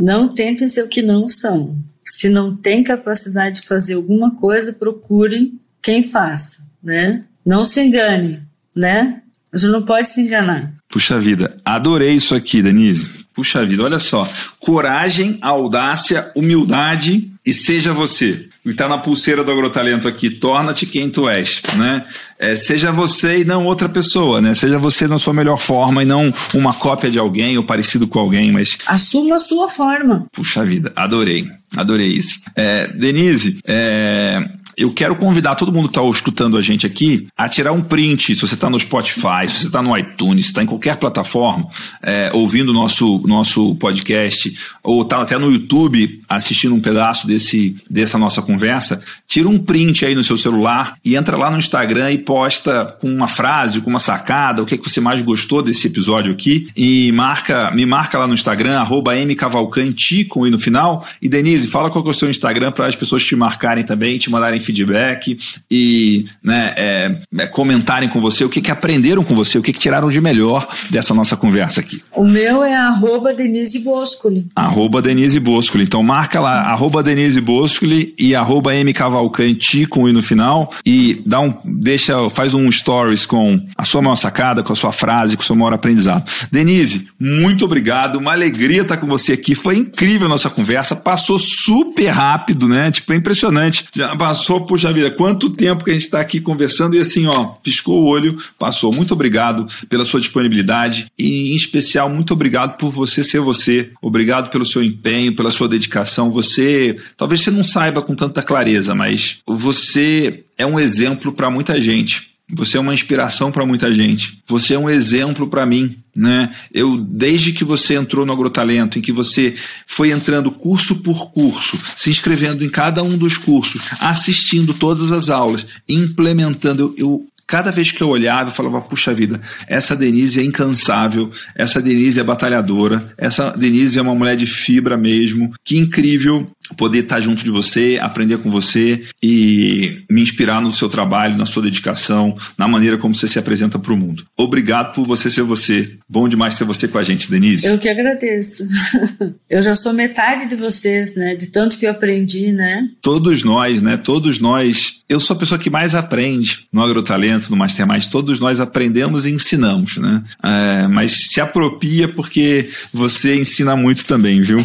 Speaker 2: Não tentem ser o que não são. Se não tem capacidade de fazer alguma coisa, procure quem faça, né? Não se engane, né? A gente não pode se enganar.
Speaker 1: Puxa vida, adorei isso aqui, Denise. Puxa vida, olha só. Coragem, audácia, humildade e seja você. E tá na pulseira do Agrotalento aqui, torna-te quem tu és, né? É, seja você e não outra pessoa, né? Seja você na sua melhor forma e não uma cópia de alguém ou parecido com alguém, mas...
Speaker 2: Assuma a sua forma.
Speaker 1: Puxa vida, adorei, adorei isso. É, Denise, é, eu quero convidar todo mundo que está escutando a gente aqui a tirar um print. Se você está no Spotify, se você está no iTunes, está em qualquer plataforma, é, ouvindo o nosso, nosso podcast, ou está até no YouTube assistindo um pedaço desse, dessa nossa conversa, tira um print aí no seu celular e entra lá no Instagram e posta com uma frase, com uma sacada, o que, é que você mais gostou desse episódio aqui. E marca, me marca lá no Instagram, arroba mcavalcante com i no final. E Denise, fala qual é o seu Instagram para as pessoas te marcarem também, te mandarem feedback e né, é, é, comentarem com você o que, que aprenderam com você, o que, que tiraram de melhor dessa nossa conversa aqui.
Speaker 2: O meu é arroba Denise Boscoli.
Speaker 1: Arroba Denise Boscoli. Então marca lá, arroba Denise Boscoli e arroba M Cavalcanti com i no final e dá um, deixa, faz um stories com a sua maior sacada, com a sua frase, com o seu maior aprendizado. Denise, muito obrigado, uma alegria estar com você aqui. Foi incrível a nossa conversa, passou super rápido, né? Tipo, é impressionante. Já passou passou, puxa vida, quanto tempo que a gente está aqui conversando e assim, ó, piscou o olho, passou. Muito obrigado pela sua disponibilidade e, em especial, muito obrigado por você ser você. Obrigado pelo seu empenho, pela sua dedicação. Você, talvez você não saiba com tanta clareza, mas você é um exemplo para muita gente. Você é uma inspiração para muita gente. Você é um exemplo para mim, né? Eu desde que você entrou no Agrotalento, em que você foi entrando curso por curso, se inscrevendo em cada um dos cursos, assistindo todas as aulas, implementando, eu, eu cada vez que eu olhava, eu falava, puxa vida, essa Denise é incansável, essa Denise é batalhadora, essa Denise é uma mulher de fibra mesmo, que incrível poder estar junto de você, aprender com você e me inspirar no seu trabalho, na sua dedicação, na maneira como você se apresenta para o mundo. Obrigado por você ser você. Bom demais ter você com a gente, Denise.
Speaker 2: Eu que agradeço. Eu já sou metade de vocês, né? De tanto que eu aprendi, né?
Speaker 1: Todos nós, né? Todos nós. Eu sou a pessoa que mais aprende no Agrotalento, no Mastermind. Todos nós aprendemos e ensinamos, né? É, mas se apropria porque você ensina muito também, viu?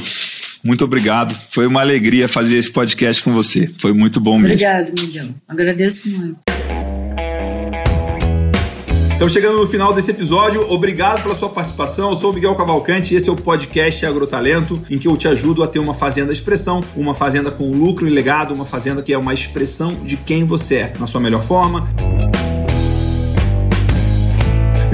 Speaker 1: Muito obrigado. Foi uma alegria fazer esse podcast com você. Foi muito bom mesmo.
Speaker 2: Obrigado, Miguel. Agradeço muito.
Speaker 1: Então, chegando no final desse episódio, obrigado pela sua participação. Eu sou o Miguel Cavalcante e esse é o podcast Agrotalento, em que eu te ajudo a ter uma fazenda expressão, uma fazenda com lucro e legado, uma fazenda que é uma expressão de quem você é, na sua melhor forma.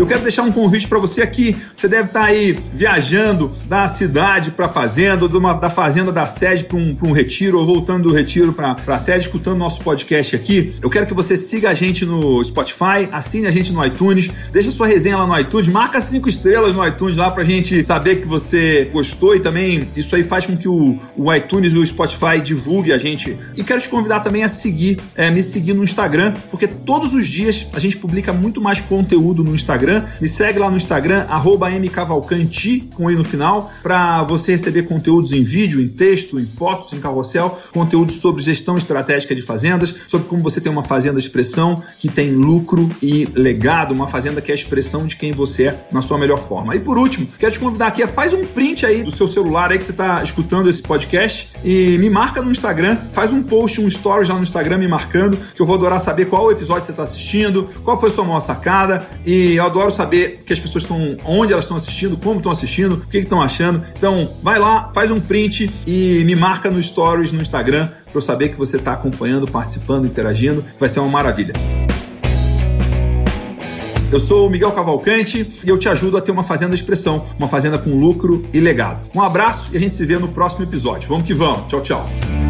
Speaker 1: Eu quero deixar um convite para você aqui. Você deve estar tá aí viajando da cidade para a fazenda, uma, da fazenda da sede para um, um, retiro, ou voltando do retiro para a sede, escutando nosso podcast aqui. Eu quero que você siga a gente no Spotify, assine a gente no iTunes, deixa sua resenha lá no iTunes, marca cinco estrelas no iTunes lá para gente saber que você gostou e também isso aí faz com que o, o iTunes e o Spotify divulgue a gente. E quero te convidar também a seguir, é, me seguir no Instagram, porque todos os dias a gente publica muito mais conteúdo no Instagram Instagram. Me segue lá no Instagram, mcavalcanti, com i no final, para você receber conteúdos em vídeo, em texto, em fotos, em carrossel, conteúdos sobre gestão estratégica de fazendas, sobre como você tem uma fazenda expressão que tem lucro e legado, uma fazenda que é a expressão de quem você é na sua melhor forma. E por último, quero te convidar aqui, faz um print aí do seu celular aí que você está escutando esse podcast e me marca no Instagram, faz um post, um story lá no Instagram me marcando, que eu vou adorar saber qual episódio você está assistindo, qual foi a sua maior sacada e eu adoro saber que as pessoas estão, onde elas estão assistindo, como estão assistindo, o que estão achando. Então, vai lá, faz um print e me marca no stories no Instagram para eu saber que você está acompanhando, participando, interagindo. Vai ser uma maravilha. Eu sou o Miguel Cavalcante e eu te ajudo a ter uma fazenda de expressão, uma fazenda com lucro e legado. Um abraço e a gente se vê no próximo episódio. Vamos que vamos. Tchau, tchau.